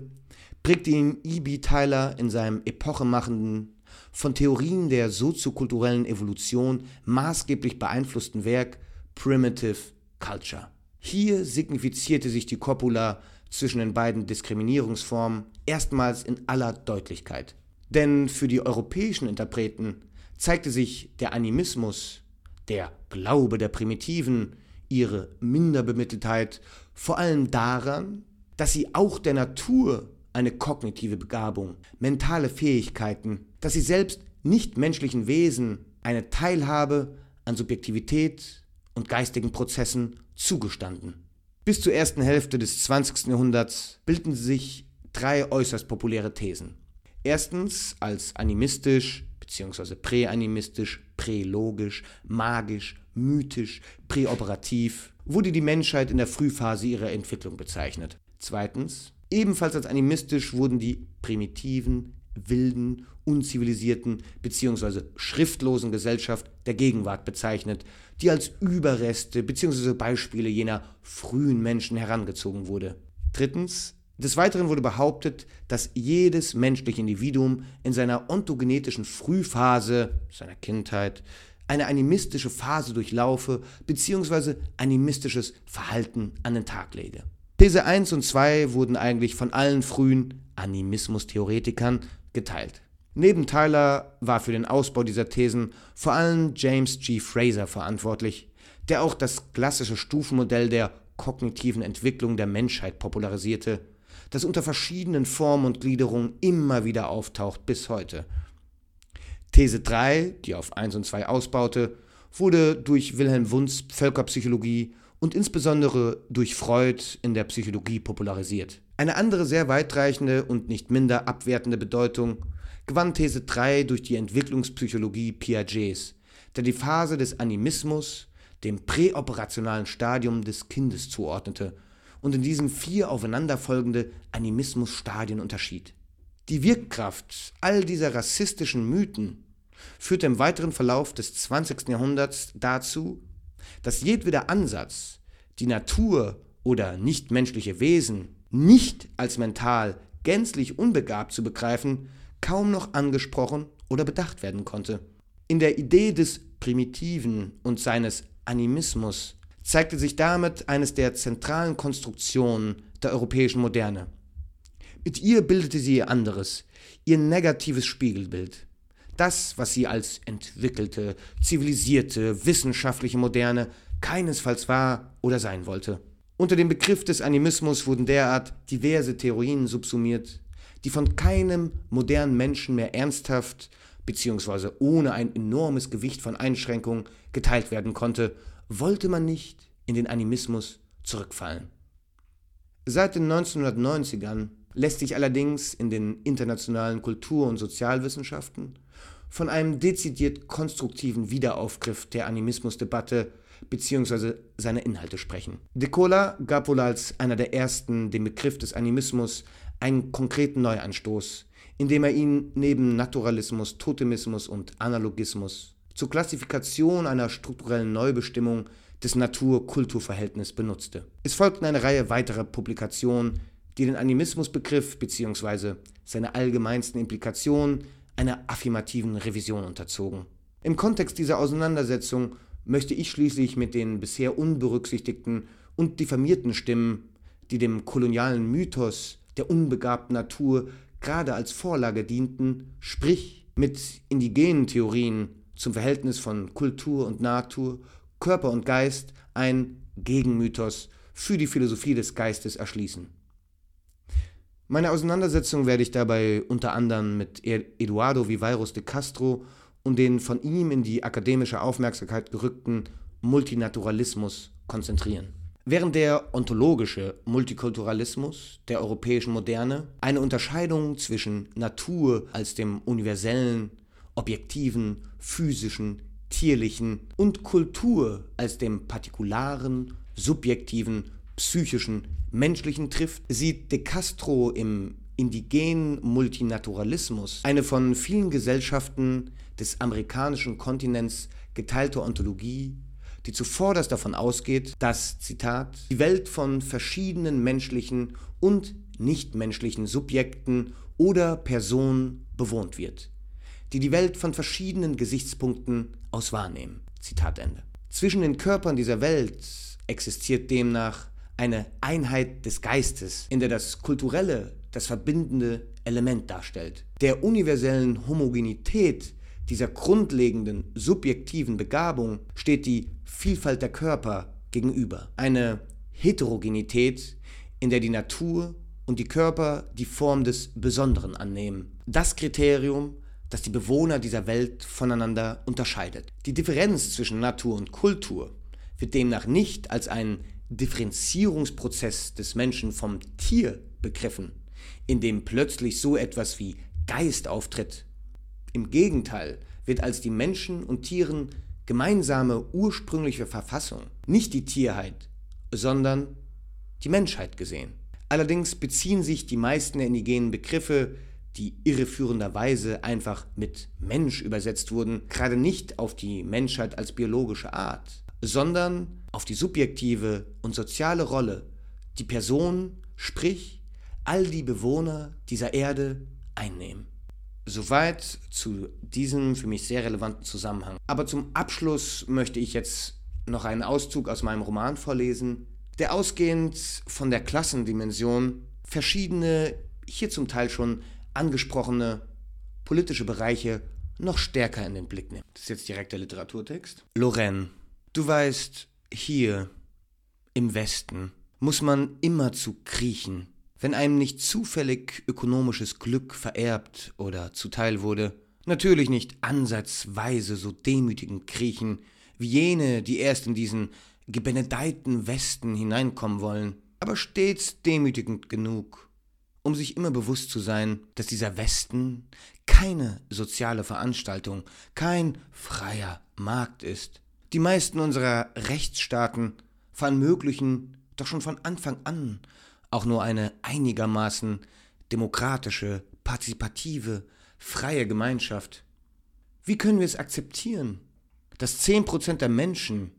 prägte ihn E.B. Tyler in seinem epochemachenden, von Theorien der soziokulturellen Evolution maßgeblich beeinflussten Werk Primitive Culture. Hier signifizierte sich die Copula zwischen den beiden Diskriminierungsformen erstmals in aller Deutlichkeit. Denn für die europäischen Interpreten zeigte sich der Animismus, der Glaube der Primitiven, ihre Minderbemitteltheit vor allem daran, dass sie auch der Natur eine kognitive Begabung, mentale Fähigkeiten, dass sie selbst nichtmenschlichen Wesen eine Teilhabe an Subjektivität und geistigen Prozessen zugestanden. Bis zur ersten Hälfte des 20. Jahrhunderts bildeten sich drei äußerst populäre Thesen. Erstens als animistisch bzw. präanimistisch, prälogisch, magisch, mythisch, präoperativ wurde die Menschheit in der Frühphase ihrer Entwicklung bezeichnet. Zweitens, ebenfalls als animistisch wurden die primitiven, wilden, unzivilisierten bzw. schriftlosen Gesellschaft der Gegenwart bezeichnet, die als Überreste bzw. Beispiele jener frühen Menschen herangezogen wurde. Drittens, des Weiteren wurde behauptet, dass jedes menschliche Individuum in seiner ontogenetischen Frühphase, seiner Kindheit, eine animistische Phase durchlaufe bzw. animistisches Verhalten an den Tag lege. These 1 und 2 wurden eigentlich von allen frühen Animismus-Theoretikern geteilt. Neben Tyler war für den Ausbau dieser Thesen vor allem James G. Fraser verantwortlich, der auch das klassische Stufenmodell der kognitiven Entwicklung der Menschheit popularisierte, das unter verschiedenen Formen und Gliederungen immer wieder auftaucht bis heute. These 3, die auf 1 und 2 ausbaute, wurde durch Wilhelm Wundts Völkerpsychologie und insbesondere durch Freud in der Psychologie popularisiert. Eine andere sehr weitreichende und nicht minder abwertende Bedeutung gewann These 3 durch die Entwicklungspsychologie Piagets, der die Phase des Animismus dem präoperationalen Stadium des Kindes zuordnete und in diesem vier aufeinanderfolgende Animismusstadien unterschied. Die Wirkkraft all dieser rassistischen Mythen führte im weiteren Verlauf des 20. Jahrhunderts dazu, dass jedweder Ansatz, die Natur oder nichtmenschliche Wesen nicht als mental gänzlich unbegabt zu begreifen, kaum noch angesprochen oder bedacht werden konnte. In der Idee des Primitiven und seines Animismus zeigte sich damit eines der zentralen Konstruktionen der europäischen Moderne. Mit ihr bildete sie ihr anderes, ihr negatives Spiegelbild. Das, was sie als entwickelte, zivilisierte, wissenschaftliche Moderne keinesfalls war oder sein wollte. Unter dem Begriff des Animismus wurden derart diverse Theorien subsumiert, die von keinem modernen Menschen mehr ernsthaft bzw. ohne ein enormes Gewicht von Einschränkungen geteilt werden konnte, wollte man nicht in den Animismus zurückfallen. Seit den 1990ern lässt sich allerdings in den internationalen Kultur- und Sozialwissenschaften von einem dezidiert konstruktiven Wiederaufgriff der Animismusdebatte bzw. seiner Inhalte sprechen. De Cola gab wohl als einer der ersten dem Begriff des Animismus einen konkreten Neuanstoß, indem er ihn neben Naturalismus, Totemismus und Analogismus zur Klassifikation einer strukturellen Neubestimmung des Natur-Kultur-Verhältnisses benutzte. Es folgten eine Reihe weiterer Publikationen, die den Animismusbegriff bzw. seine allgemeinsten Implikationen einer affirmativen Revision unterzogen. Im Kontext dieser Auseinandersetzung möchte ich schließlich mit den bisher unberücksichtigten und diffamierten Stimmen, die dem kolonialen Mythos der unbegabten Natur gerade als Vorlage dienten, sprich mit indigenen Theorien zum Verhältnis von Kultur und Natur, Körper und Geist ein Gegenmythos für die Philosophie des Geistes erschließen. Meine Auseinandersetzung werde ich dabei unter anderem mit Eduardo Viveiros de Castro und den von ihm in die akademische Aufmerksamkeit gerückten Multinaturalismus konzentrieren. Während der ontologische Multikulturalismus der europäischen Moderne eine Unterscheidung zwischen Natur als dem universellen, objektiven, physischen, tierlichen und Kultur als dem partikularen, subjektiven, psychischen, menschlichen trifft, sieht De Castro im indigenen Multinaturalismus eine von vielen Gesellschaften des amerikanischen Kontinents geteilte Ontologie, die zuvorderst davon ausgeht, dass, Zitat, die Welt von verschiedenen menschlichen und nichtmenschlichen Subjekten oder Personen bewohnt wird, die die Welt von verschiedenen Gesichtspunkten aus wahrnehmen. Zitat Ende. Zwischen den Körpern dieser Welt existiert demnach eine Einheit des Geistes, in der das Kulturelle das verbindende Element darstellt. Der universellen Homogenität dieser grundlegenden subjektiven Begabung steht die Vielfalt der Körper gegenüber. Eine Heterogenität, in der die Natur und die Körper die Form des Besonderen annehmen. Das Kriterium, das die Bewohner dieser Welt voneinander unterscheidet. Die Differenz zwischen Natur und Kultur wird demnach nicht als ein Differenzierungsprozess des Menschen vom Tier begriffen, in dem plötzlich so etwas wie Geist auftritt. Im Gegenteil wird als die Menschen und Tieren gemeinsame ursprüngliche Verfassung nicht die Tierheit, sondern die Menschheit gesehen. Allerdings beziehen sich die meisten der indigenen Begriffe, die irreführenderweise einfach mit Mensch übersetzt wurden, gerade nicht auf die Menschheit als biologische Art, sondern auf die subjektive und soziale Rolle, die Person, sprich all die Bewohner dieser Erde einnehmen. Soweit zu diesem für mich sehr relevanten Zusammenhang. Aber zum Abschluss möchte ich jetzt noch einen Auszug aus meinem Roman vorlesen, der ausgehend von der Klassendimension verschiedene, hier zum Teil schon angesprochene politische Bereiche noch stärker in den Blick nimmt. Das ist jetzt direkt der Literaturtext. Lorraine, du weißt, hier im Westen muss man immerzu kriechen, wenn einem nicht zufällig ökonomisches Glück vererbt oder zuteil wurde, natürlich nicht ansatzweise so demütigend kriechen wie jene, die erst in diesen gebenedeiten Westen hineinkommen wollen, aber stets demütigend genug, um sich immer bewusst zu sein, dass dieser Westen keine soziale Veranstaltung, kein freier Markt ist. Die meisten unserer Rechtsstaaten verunmöglichen doch schon von Anfang an auch nur eine einigermaßen demokratische, partizipative, freie Gemeinschaft. Wie können wir es akzeptieren, dass 10% der Menschen,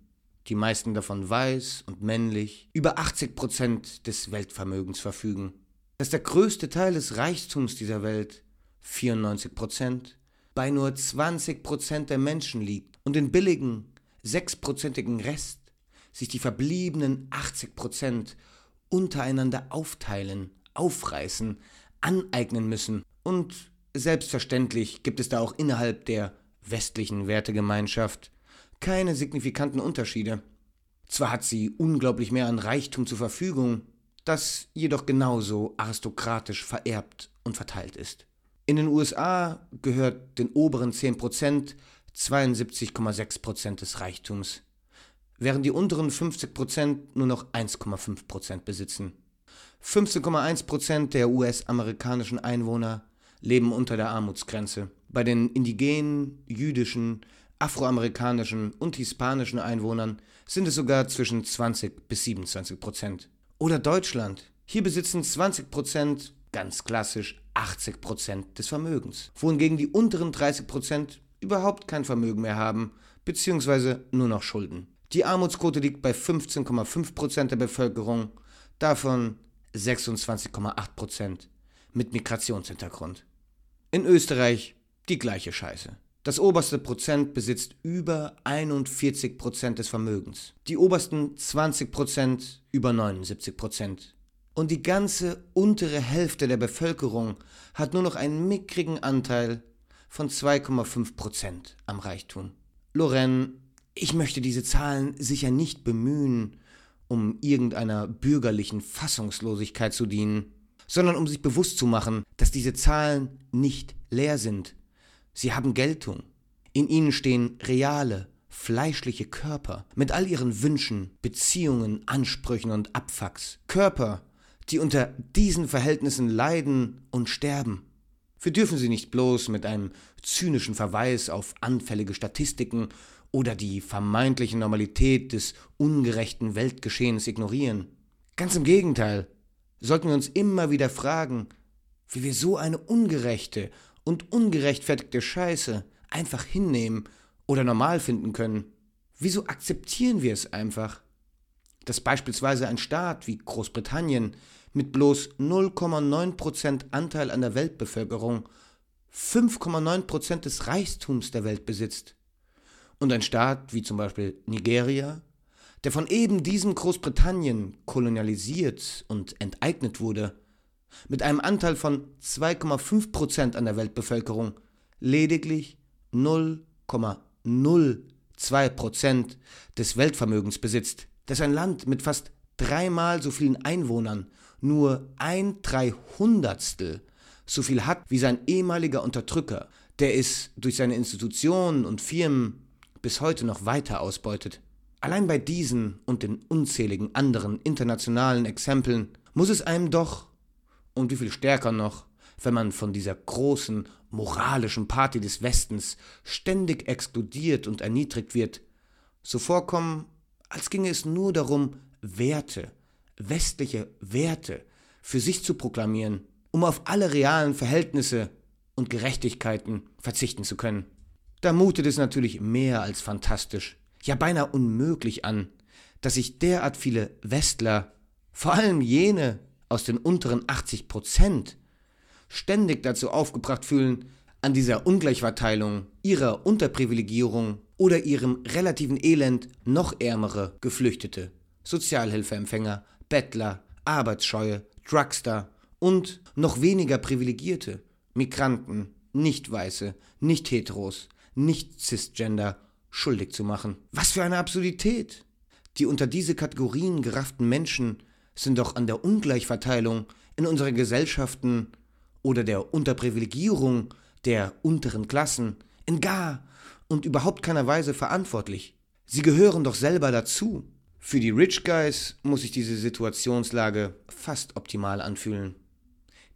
die meisten davon weiß und männlich, über 80% des Weltvermögens verfügen, dass der größte Teil des Reichtums dieser Welt, 94%, bei nur 20% der Menschen liegt und den billigen, sechsprozentigen Rest sich die verbliebenen 80% untereinander aufteilen, aufreißen, aneignen müssen. Und selbstverständlich gibt es da auch innerhalb der westlichen Wertegemeinschaft keine signifikanten Unterschiede. Zwar hat sie unglaublich mehr an Reichtum zur Verfügung, das jedoch genauso aristokratisch vererbt und verteilt ist. In den USA gehört den oberen 10% 72,6% des Reichtums während die unteren 50% nur noch 1,5% besitzen. 15,1% der US-amerikanischen Einwohner leben unter der Armutsgrenze. Bei den indigenen, jüdischen, afroamerikanischen und hispanischen Einwohnern sind es sogar zwischen 20 bis 27 Prozent. Oder Deutschland. Hier besitzen 20 Prozent, ganz klassisch, 80 Prozent des Vermögens. Wohingegen die unteren 30 Prozent überhaupt kein Vermögen mehr haben, beziehungsweise nur noch Schulden. Die Armutsquote liegt bei 15,5% der Bevölkerung, davon 26,8% mit Migrationshintergrund. In Österreich die gleiche Scheiße. Das oberste Prozent besitzt über 41% des Vermögens, die obersten 20% über 79%. Und die ganze untere Hälfte der Bevölkerung hat nur noch einen mickrigen Anteil von 2,5% am Reichtum. Lorraine ich möchte diese Zahlen sicher nicht bemühen, um irgendeiner bürgerlichen Fassungslosigkeit zu dienen, sondern um sich bewusst zu machen, dass diese Zahlen nicht leer sind. Sie haben Geltung. In ihnen stehen reale, fleischliche Körper mit all ihren Wünschen, Beziehungen, Ansprüchen und Abfucks. Körper, die unter diesen Verhältnissen leiden und sterben. Wir dürfen sie nicht bloß mit einem zynischen Verweis auf anfällige Statistiken oder die vermeintliche Normalität des ungerechten Weltgeschehens ignorieren. Ganz im Gegenteil, sollten wir uns immer wieder fragen, wie wir so eine ungerechte und ungerechtfertigte Scheiße einfach hinnehmen oder normal finden können. Wieso akzeptieren wir es einfach? Dass beispielsweise ein Staat wie Großbritannien mit bloß 0,9% Anteil an der Weltbevölkerung 5,9% des Reichtums der Welt besitzt. Und ein Staat wie zum Beispiel Nigeria, der von eben diesem Großbritannien kolonialisiert und enteignet wurde, mit einem Anteil von 2,5% an der Weltbevölkerung lediglich 0,02% des Weltvermögens besitzt, dass ein Land mit fast dreimal so vielen Einwohnern nur ein Dreihundertstel so viel hat wie sein ehemaliger Unterdrücker, der es durch seine Institutionen und Firmen bis heute noch weiter ausbeutet. Allein bei diesen und den unzähligen anderen internationalen Exempeln muss es einem doch, und wie viel stärker noch, wenn man von dieser großen moralischen Party des Westens ständig exkludiert und erniedrigt wird, so vorkommen, als ginge es nur darum, Werte, westliche Werte für sich zu proklamieren, um auf alle realen Verhältnisse und Gerechtigkeiten verzichten zu können. Da mutet es natürlich mehr als fantastisch, ja beinahe unmöglich an, dass sich derart viele Westler, vor allem jene aus den unteren 80 Prozent, ständig dazu aufgebracht fühlen, an dieser Ungleichverteilung, ihrer Unterprivilegierung oder ihrem relativen Elend noch ärmere Geflüchtete, Sozialhilfeempfänger, Bettler, Arbeitsscheue, Drugster und noch weniger Privilegierte, Migranten, Nicht-Weiße, Nicht-Heteros, Nicht-Cisgender schuldig zu machen. Was für eine Absurdität! Die unter diese Kategorien gerafften Menschen sind doch an der Ungleichverteilung in unseren Gesellschaften oder der Unterprivilegierung der unteren Klassen in gar und überhaupt keiner Weise verantwortlich. Sie gehören doch selber dazu. Für die Rich Guys muss sich diese Situationslage fast optimal anfühlen.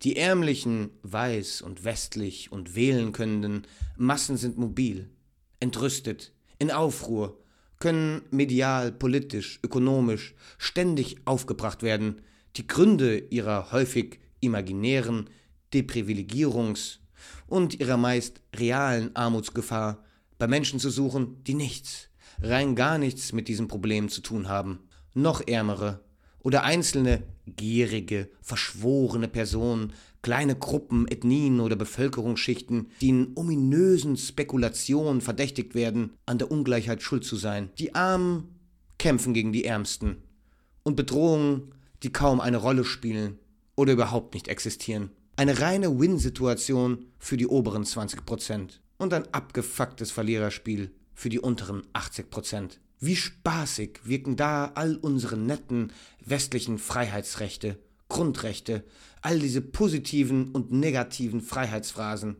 Die ärmlichen, weiß und westlich und wählen könnenden Massen sind mobil, entrüstet, in Aufruhr, können medial, politisch, ökonomisch ständig aufgebracht werden, die Gründe ihrer häufig imaginären Deprivilegierungs- und ihrer meist realen Armutsgefahr bei Menschen zu suchen, die nichts, rein gar nichts mit diesem Problem zu tun haben. Noch ärmere oder einzelne gierige, verschworene Personen, kleine Gruppen, Ethnien oder Bevölkerungsschichten, die in ominösen Spekulationen verdächtigt werden, an der Ungleichheit schuld zu sein. Die Armen kämpfen gegen die Ärmsten und Bedrohungen, die kaum eine Rolle spielen oder überhaupt nicht existieren. Eine reine Win-Situation für die oberen 20 Prozent und ein abgefucktes Verliererspiel für die unteren 80 Prozent. Wie spaßig wirken da all unsere netten westlichen Freiheitsrechte, Grundrechte, all diese positiven und negativen Freiheitsphrasen.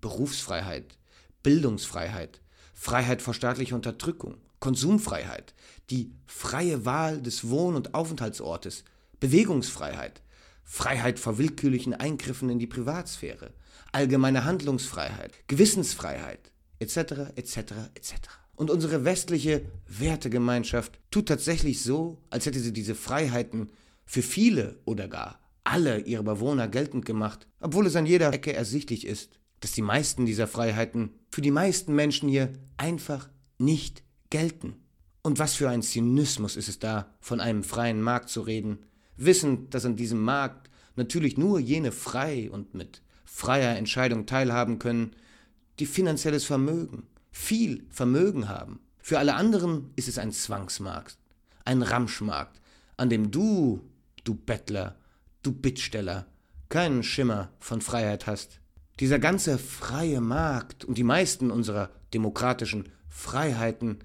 Berufsfreiheit, Bildungsfreiheit, Freiheit vor staatlicher Unterdrückung, Konsumfreiheit, die freie Wahl des Wohn- und Aufenthaltsortes, Bewegungsfreiheit, Freiheit vor willkürlichen Eingriffen in die Privatsphäre, allgemeine Handlungsfreiheit, Gewissensfreiheit, etc., etc., etc. Und unsere westliche Wertegemeinschaft tut tatsächlich so, als hätte sie diese Freiheiten für viele oder gar alle ihre Bewohner geltend gemacht, obwohl es an jeder Ecke ersichtlich ist, dass die meisten dieser Freiheiten für die meisten Menschen hier einfach nicht gelten. Und was für ein Zynismus ist es da, von einem freien Markt zu reden, wissend, dass an diesem Markt natürlich nur jene frei und mit freier Entscheidung teilhaben können, die finanzielles Vermögen, viel Vermögen haben. Für alle anderen ist es ein Zwangsmarkt, ein Ramschmarkt, an dem du, du Bettler, du Bittsteller, keinen Schimmer von Freiheit hast. Dieser ganze freie Markt und die meisten unserer demokratischen Freiheiten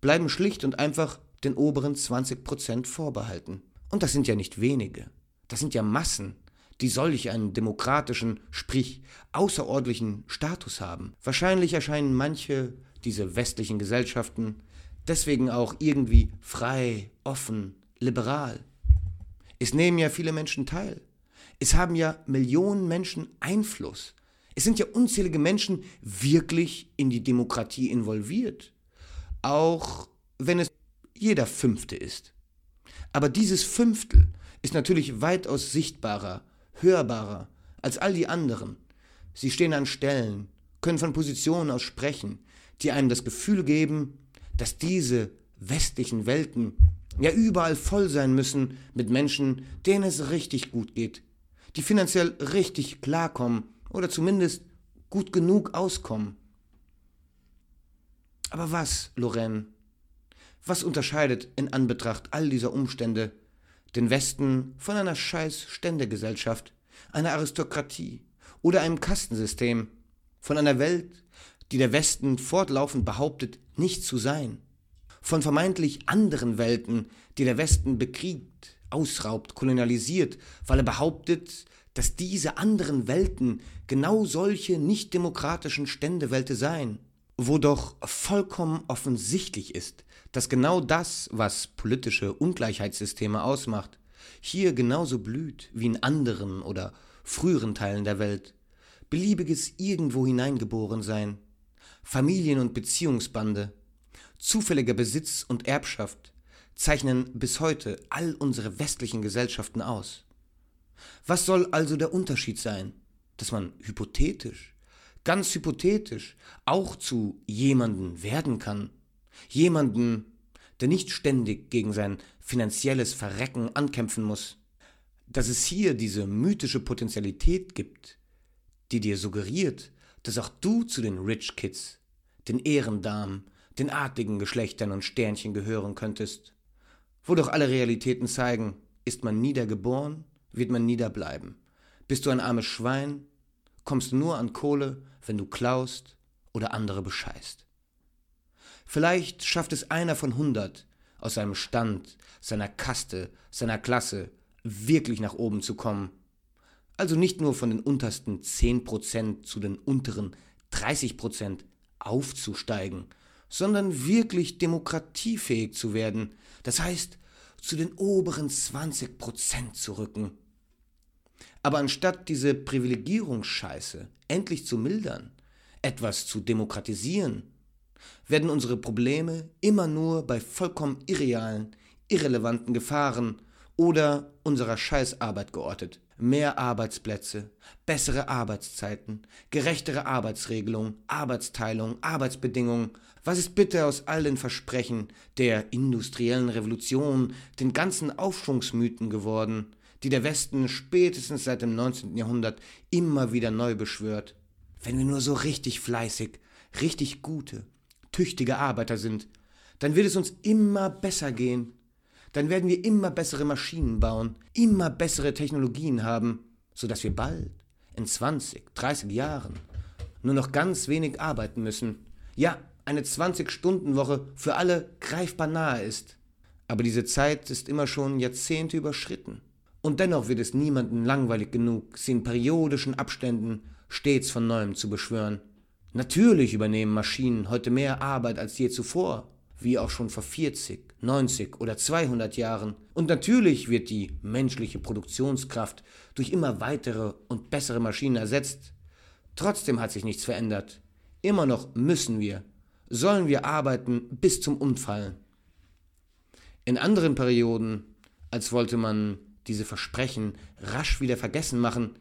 bleiben schlicht und einfach den oberen 20 Prozent vorbehalten. Und das sind ja nicht wenige. Das sind ja Massen, die solch einen demokratischen, sprich außerordentlichen Status haben. Wahrscheinlich erscheinen manche diese westlichen Gesellschaften deswegen auch irgendwie frei, offen, liberal. Es nehmen ja viele Menschen teil. Es haben ja Millionen Menschen Einfluss. Es sind ja unzählige Menschen wirklich in die Demokratie involviert. Auch wenn es jeder Fünfte ist. Aber dieses Fünftel ist natürlich weitaus sichtbarer, hörbarer als all die anderen. Sie stehen an Stellen, können von Positionen aus sprechen, die einem das Gefühl geben, dass diese westlichen Welten ja überall voll sein müssen mit Menschen, denen es richtig gut geht, die finanziell richtig klarkommen oder zumindest gut genug auskommen. Aber was, Lorraine? Was unterscheidet in Anbetracht all dieser Umstände den Westen von einer scheiß Ständegesellschaft, einer Aristokratie oder einem Kastensystem, von einer Welt, die der Westen fortlaufend behauptet, nicht zu sein, von vermeintlich anderen Welten, die der Westen bekriegt, ausraubt, kolonialisiert, weil er behauptet, dass diese anderen Welten genau solche nicht demokratischen Ständewelten seien, wo doch vollkommen offensichtlich ist, dass genau das, was politische Ungleichheitssysteme ausmacht, hier genauso blüht wie in anderen oder früheren Teilen der Welt. Beliebiges irgendwo hineingeboren sein, Familien- und Beziehungsbande, zufälliger Besitz und Erbschaft zeichnen bis heute all unsere westlichen Gesellschaften aus. Was soll also der Unterschied sein, dass man hypothetisch, ganz hypothetisch, auch zu jemanden werden kann? Jemanden, der nicht ständig gegen sein finanzielles Verrecken ankämpfen muss. Dass es hier diese mythische Potentialität gibt, die dir suggeriert, dass auch du zu den Rich Kids, den Ehrendamen, den adligen Geschlechtern und Sternchen gehören könntest. Wo doch alle Realitäten zeigen, ist man niedergeboren, wird man niederbleiben. Bist du ein armes Schwein, kommst nur an Kohle, wenn du klaust oder andere bescheißt. Vielleicht schafft es einer von hundert, aus seinem Stand, seiner Kaste, seiner Klasse wirklich nach oben zu kommen. Also nicht nur von den untersten 10% zu den unteren 30% aufzusteigen, sondern wirklich demokratiefähig zu werden, das heißt zu den oberen 20% zu rücken. Aber anstatt diese Privilegierungsscheiße endlich zu mildern, etwas zu demokratisieren, werden unsere Probleme immer nur bei vollkommen irrealen, irrelevanten Gefahren oder unserer Scheißarbeit geortet. Mehr Arbeitsplätze, bessere Arbeitszeiten, gerechtere Arbeitsregelungen, Arbeitsteilung, Arbeitsbedingungen. Was ist bitte aus all den Versprechen der industriellen Revolution, den ganzen Aufschwungsmythen geworden, die der Westen spätestens seit dem 19. Jahrhundert immer wieder neu beschwört? Wenn wir nur so richtig fleißig, richtig gute, tüchtige Arbeiter sind, dann wird es uns immer besser gehen. Dann werden wir immer bessere Maschinen bauen, immer bessere Technologien haben, sodass wir bald, in 20, 30 Jahren, nur noch ganz wenig arbeiten müssen. Ja, eine 20-Stunden-Woche für alle greifbar nahe ist. Aber diese Zeit ist immer schon Jahrzehnte überschritten. Und dennoch wird es niemanden langweilig genug, sie in periodischen Abständen stets von neuem zu beschwören. Natürlich übernehmen Maschinen heute mehr Arbeit als je zuvor, wie auch schon vor 40, 90 oder 200 Jahren. Und natürlich wird die menschliche Produktionskraft durch immer weitere und bessere Maschinen ersetzt. Trotzdem hat sich nichts verändert. Immer noch müssen wir, sollen wir arbeiten bis zum Umfallen. In anderen Perioden, als wollte man diese Versprechen rasch wieder vergessen machen,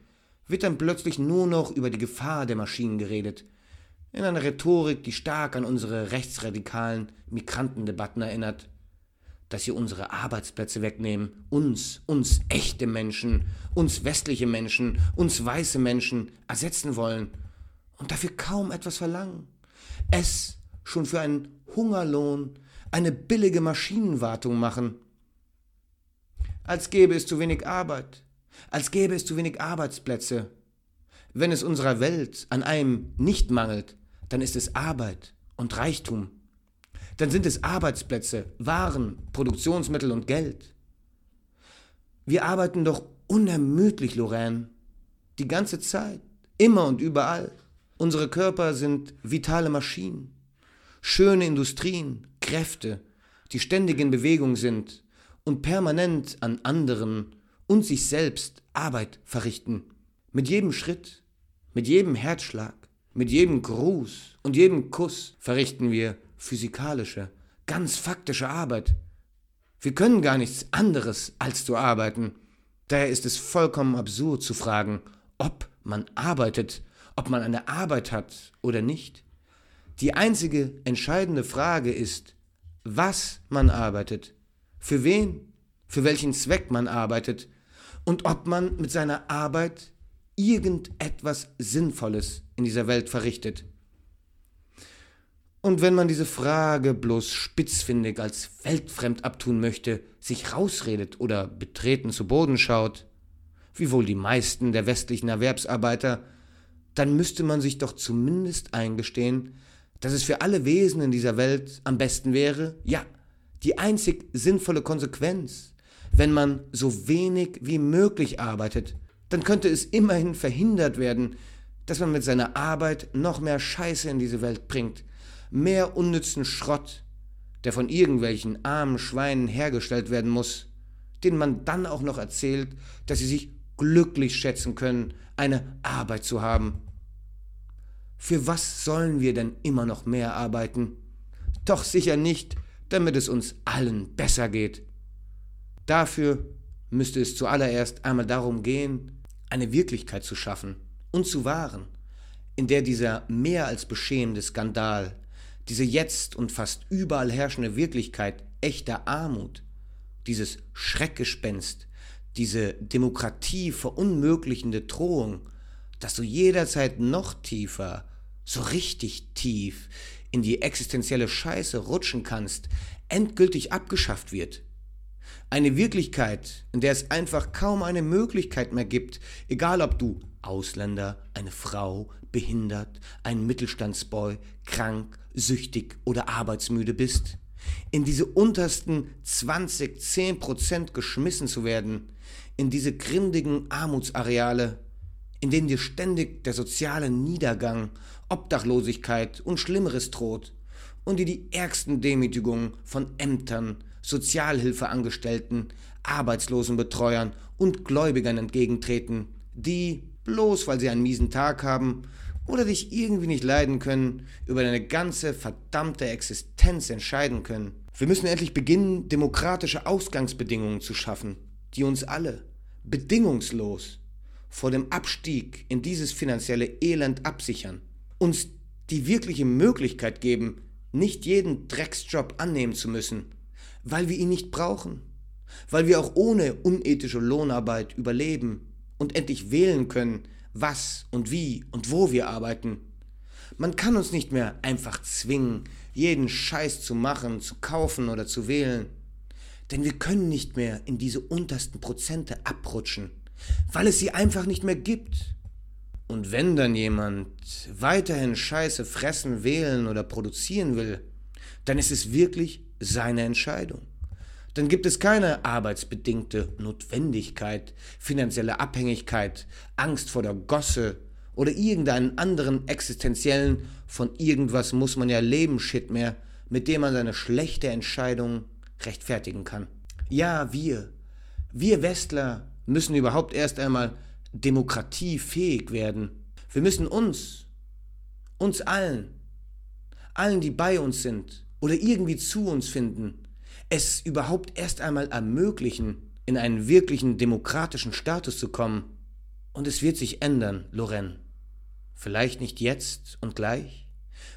wird dann plötzlich nur noch über die Gefahr der Maschinen geredet – in einer Rhetorik, die stark an unsere rechtsradikalen Migrantendebatten erinnert, dass sie unsere Arbeitsplätze wegnehmen, uns, uns echte Menschen, uns westliche Menschen, uns weiße Menschen ersetzen wollen und dafür kaum etwas verlangen. Es schon für einen Hungerlohn, eine billige Maschinenwartung machen. Als gäbe es zu wenig Arbeit, als gäbe es zu wenig Arbeitsplätze. Wenn es unserer Welt an einem nicht mangelt, dann ist es Arbeit und Reichtum. Dann sind es Arbeitsplätze, Waren, Produktionsmittel und Geld. Wir arbeiten doch unermüdlich, Lorraine. Die ganze Zeit, immer und überall. Unsere Körper sind vitale Maschinen, schöne Industrien, Kräfte, die ständig in Bewegung sind und permanent an anderen und sich selbst Arbeit verrichten. Mit jedem Schritt, mit jedem Herzschlag, mit jedem Gruß und jedem Kuss verrichten wir physikalische, ganz faktische Arbeit. Wir können gar nichts anderes als zu arbeiten. Daher ist es vollkommen absurd zu fragen, ob man arbeitet, ob man eine Arbeit hat oder nicht. Die einzige entscheidende Frage ist, was man arbeitet. Für wen, für welchen Zweck man arbeitet und ob man mit seiner Arbeit irgendetwas Sinnvolles in dieser Welt verrichtet. Und wenn man diese Frage bloß spitzfindig als weltfremd abtun möchte, sich rausredet oder betreten zu Boden schaut, wie wohl die meisten der westlichen Erwerbsarbeiter, dann müsste man sich doch zumindest eingestehen, dass es für alle Wesen in dieser Welt am besten wäre, ja, die einzig sinnvolle Konsequenz, wenn man so wenig wie möglich arbeitet, dann könnte es immerhin verhindert werden, dass man mit seiner Arbeit noch mehr Scheiße in diese Welt bringt, mehr unnützen Schrott, der von irgendwelchen armen Schweinen hergestellt werden muss, denen man dann auch noch erzählt, dass sie sich glücklich schätzen können, eine Arbeit zu haben. Für was sollen wir denn immer noch mehr arbeiten? Doch sicher nicht, damit es uns allen besser geht. Dafür müsste es zuallererst einmal darum gehen, eine Wirklichkeit zu schaffen und zu wahren, in der dieser mehr als beschämende Skandal, diese jetzt und fast überall herrschende Wirklichkeit echter Armut, dieses Schreckgespenst, diese Demokratie verunmöglichende Drohung, dass du jederzeit noch tiefer, so richtig tief in die existenzielle Scheiße rutschen kannst, endgültig abgeschafft wird. Eine Wirklichkeit, in der es einfach kaum eine Möglichkeit mehr gibt, egal ob du Ausländer, eine Frau, behindert, ein Mittelstandsboy, krank, süchtig oder arbeitsmüde bist, in diese untersten 20, 10 Prozent geschmissen zu werden, in diese grindigen Armutsareale, in denen dir ständig der soziale Niedergang, Obdachlosigkeit und Schlimmeres droht und dir die ärgsten Demütigungen von Ämtern, Sozialhilfeangestellten, Arbeitslosenbetreuern und Gläubigern entgegentreten, die, bloß weil sie einen miesen Tag haben oder dich irgendwie nicht leiden können, über deine ganze verdammte Existenz entscheiden können. Wir müssen endlich beginnen, demokratische Ausgangsbedingungen zu schaffen, die uns alle bedingungslos vor dem Abstieg in dieses finanzielle Elend absichern, uns die wirkliche Möglichkeit geben, nicht jeden Drecksjob annehmen zu müssen, weil wir ihn nicht brauchen, weil wir auch ohne unethische Lohnarbeit überleben und endlich wählen können, was und wie und wo wir arbeiten. Man kann uns nicht mehr einfach zwingen, jeden Scheiß zu machen, zu kaufen oder zu wählen. Denn wir können nicht mehr in diese untersten Prozente abrutschen, weil es sie einfach nicht mehr gibt. Und wenn dann jemand weiterhin Scheiße fressen, wählen oder produzieren will, dann ist es wirklich seine Entscheidung. Dann gibt es keine arbeitsbedingte Notwendigkeit, finanzielle Abhängigkeit, Angst vor der Gosse oder irgendeinen anderen existenziellen, von irgendwas muss man ja leben, Shit mehr, mit dem man seine schlechte Entscheidung rechtfertigen kann. Ja, wir, wir Westler müssen überhaupt erst einmal demokratiefähig werden. Wir müssen uns, uns allen, allen, die bei uns sind oder irgendwie zu uns finden, es überhaupt erst einmal ermöglichen, in einen wirklichen demokratischen Status zu kommen. Und es wird sich ändern, Loren. Vielleicht nicht jetzt und gleich,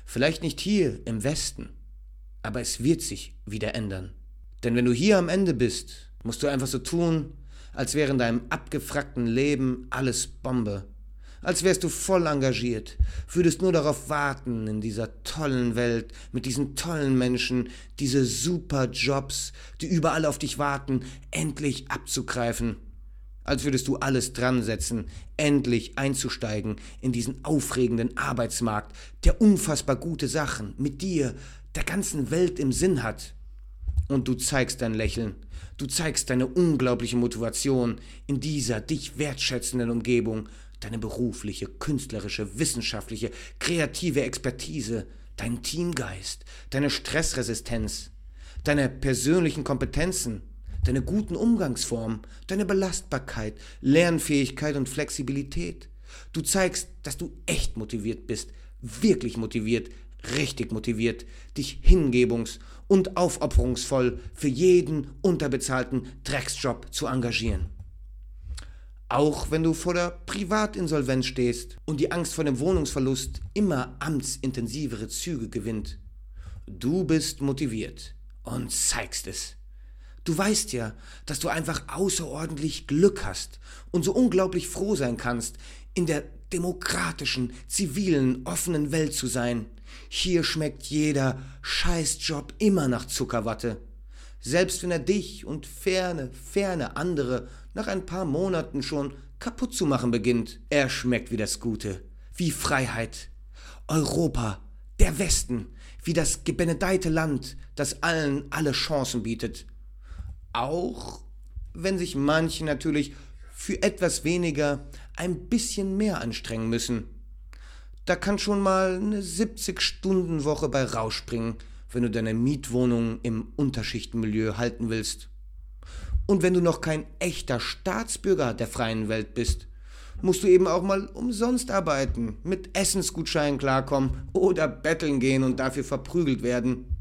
vielleicht nicht hier im Westen, aber es wird sich wieder ändern. Denn wenn du hier am Ende bist, musst du einfach so tun, als wäre in deinem abgefrackten Leben alles Bombe als wärst du voll engagiert, würdest nur darauf warten, in dieser tollen Welt, mit diesen tollen Menschen, diese super Jobs, die überall auf dich warten, endlich abzugreifen. Als würdest du alles dran setzen, endlich einzusteigen in diesen aufregenden Arbeitsmarkt, der unfassbar gute Sachen mit dir, der ganzen Welt im Sinn hat. Und du zeigst dein Lächeln, du zeigst deine unglaubliche Motivation in dieser dich wertschätzenden Umgebung, deine berufliche, künstlerische, wissenschaftliche, kreative Expertise, dein Teamgeist, deine Stressresistenz, deine persönlichen Kompetenzen, deine guten Umgangsformen, deine Belastbarkeit, Lernfähigkeit und Flexibilität. Du zeigst, dass du echt motiviert bist, wirklich motiviert, richtig motiviert, dich hingebungs- und aufopferungsvoll für jeden unterbezahlten Drecksjob zu engagieren. Auch wenn du vor der Privatinsolvenz stehst und die Angst vor dem Wohnungsverlust immer amtsintensivere Züge gewinnt. Du bist motiviert und zeigst es. Du weißt ja, dass du einfach außerordentlich Glück hast und so unglaublich froh sein kannst, in der demokratischen, zivilen, offenen Welt zu sein. Hier schmeckt jeder Scheißjob immer nach Zuckerwatte. Selbst wenn er dich und ferne, ferne andere nach ein paar Monaten schon kaputt zu machen beginnt. Er schmeckt wie das Gute, wie Freiheit. Europa, der Westen, wie das gebenedeite Land, das allen alle Chancen bietet. Auch wenn sich manche natürlich für etwas weniger ein bisschen mehr anstrengen müssen. Da kann schon mal eine 70-Stunden-Woche bei rausspringen, wenn du deine Mietwohnung im Unterschichtenmilieu halten willst. Und wenn du noch kein echter Staatsbürger der freien Welt bist, musst du eben auch mal umsonst arbeiten, mit Essensgutscheinen klarkommen oder betteln gehen und dafür verprügelt werden.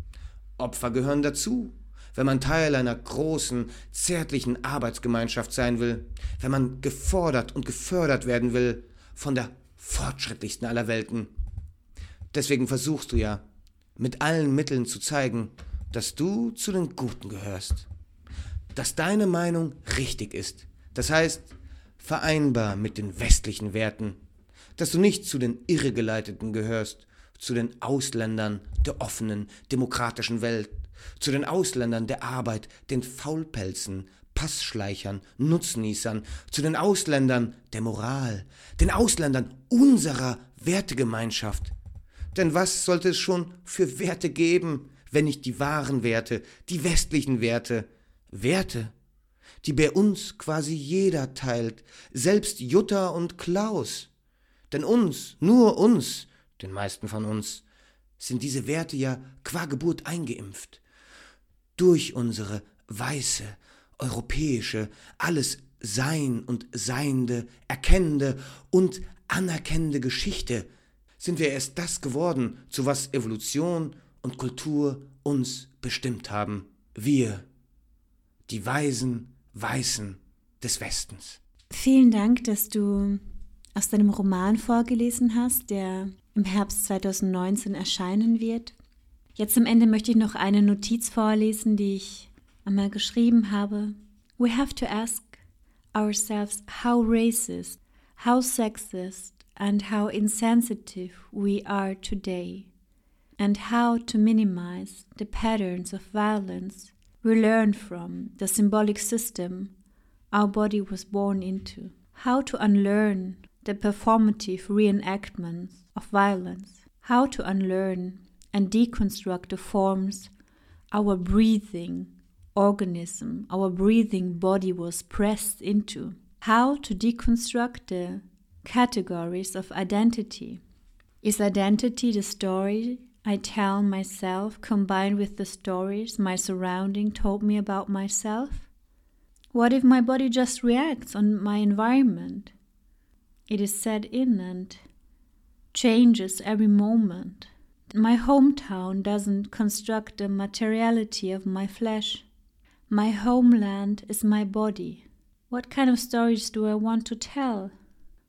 Opfer gehören dazu, wenn man Teil einer großen, zärtlichen Arbeitsgemeinschaft sein will, wenn man gefordert und gefördert werden will von der fortschrittlichsten aller Welten. Deswegen versuchst du ja, mit allen Mitteln zu zeigen, dass du zu den Guten gehörst, dass deine Meinung richtig ist, das heißt vereinbar mit den westlichen Werten, dass du nicht zu den Irregeleiteten gehörst, zu den Ausländern der offenen, demokratischen Welt, zu den Ausländern der Arbeit, den Faulpelzen, Passschleichern, Nutznießern, zu den Ausländern der Moral, den Ausländern unserer Wertegemeinschaft. Denn was sollte es schon für Werte geben, wenn nicht die wahren Werte, die westlichen Werte, Werte, die bei uns quasi jeder teilt, selbst Jutta und Klaus. Denn uns, nur uns, den meisten von uns, sind diese Werte ja qua Geburt eingeimpft. Durch unsere weiße, europäische, alles Sein und Seiende, erkennende und anerkennende Geschichte sind wir erst das geworden, zu was Evolution und Kultur uns bestimmt haben. Wir, die Weisen, Weißen des Westens. Vielen Dank, dass du aus deinem Roman vorgelesen hast, der im Herbst 2019 erscheinen wird. Jetzt am Ende möchte ich noch eine Notiz vorlesen, die ich einmal geschrieben habe. We have to ask ourselves how racist, how sexist and how insensitive we are today, and how to minimize the patterns of violence we learn from the symbolic system our body was born into, how to unlearn the performative reenactments of violence, how to unlearn and deconstruct the forms our breathing organism, our breathing body was pressed into, how to deconstruct the categories of identity. Is identity the story I tell myself combined with the stories my surrounding told me about myself? What if my body just reacts on my environment? It is set in and changes every moment. My hometown doesn't construct the materiality of my flesh. My homeland is my body. What kind of stories do I want to tell?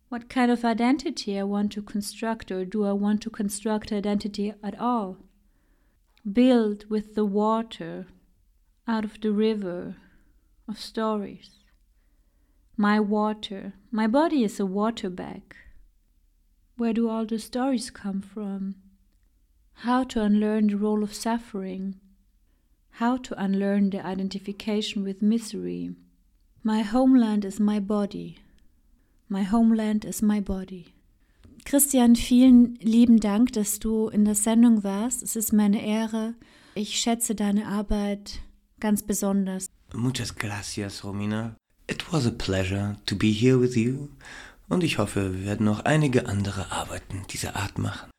What kind of identity I want to construct, or do I want to construct identity at all? Build with the water out of the river of stories. My water. My body is a water bag. Where do all the stories come from? How to unlearn the role of suffering. How to unlearn the identification with misery. My homeland is my body. My homeland is my body. Christian, vielen lieben Dank, dass du in der Sendung warst. Es ist meine Ehre. Ich schätze deine Arbeit ganz besonders. Muchas gracias, Romina. It was a pleasure to be here with you und ich hoffe, wir werden noch einige andere Arbeiten dieser Art machen.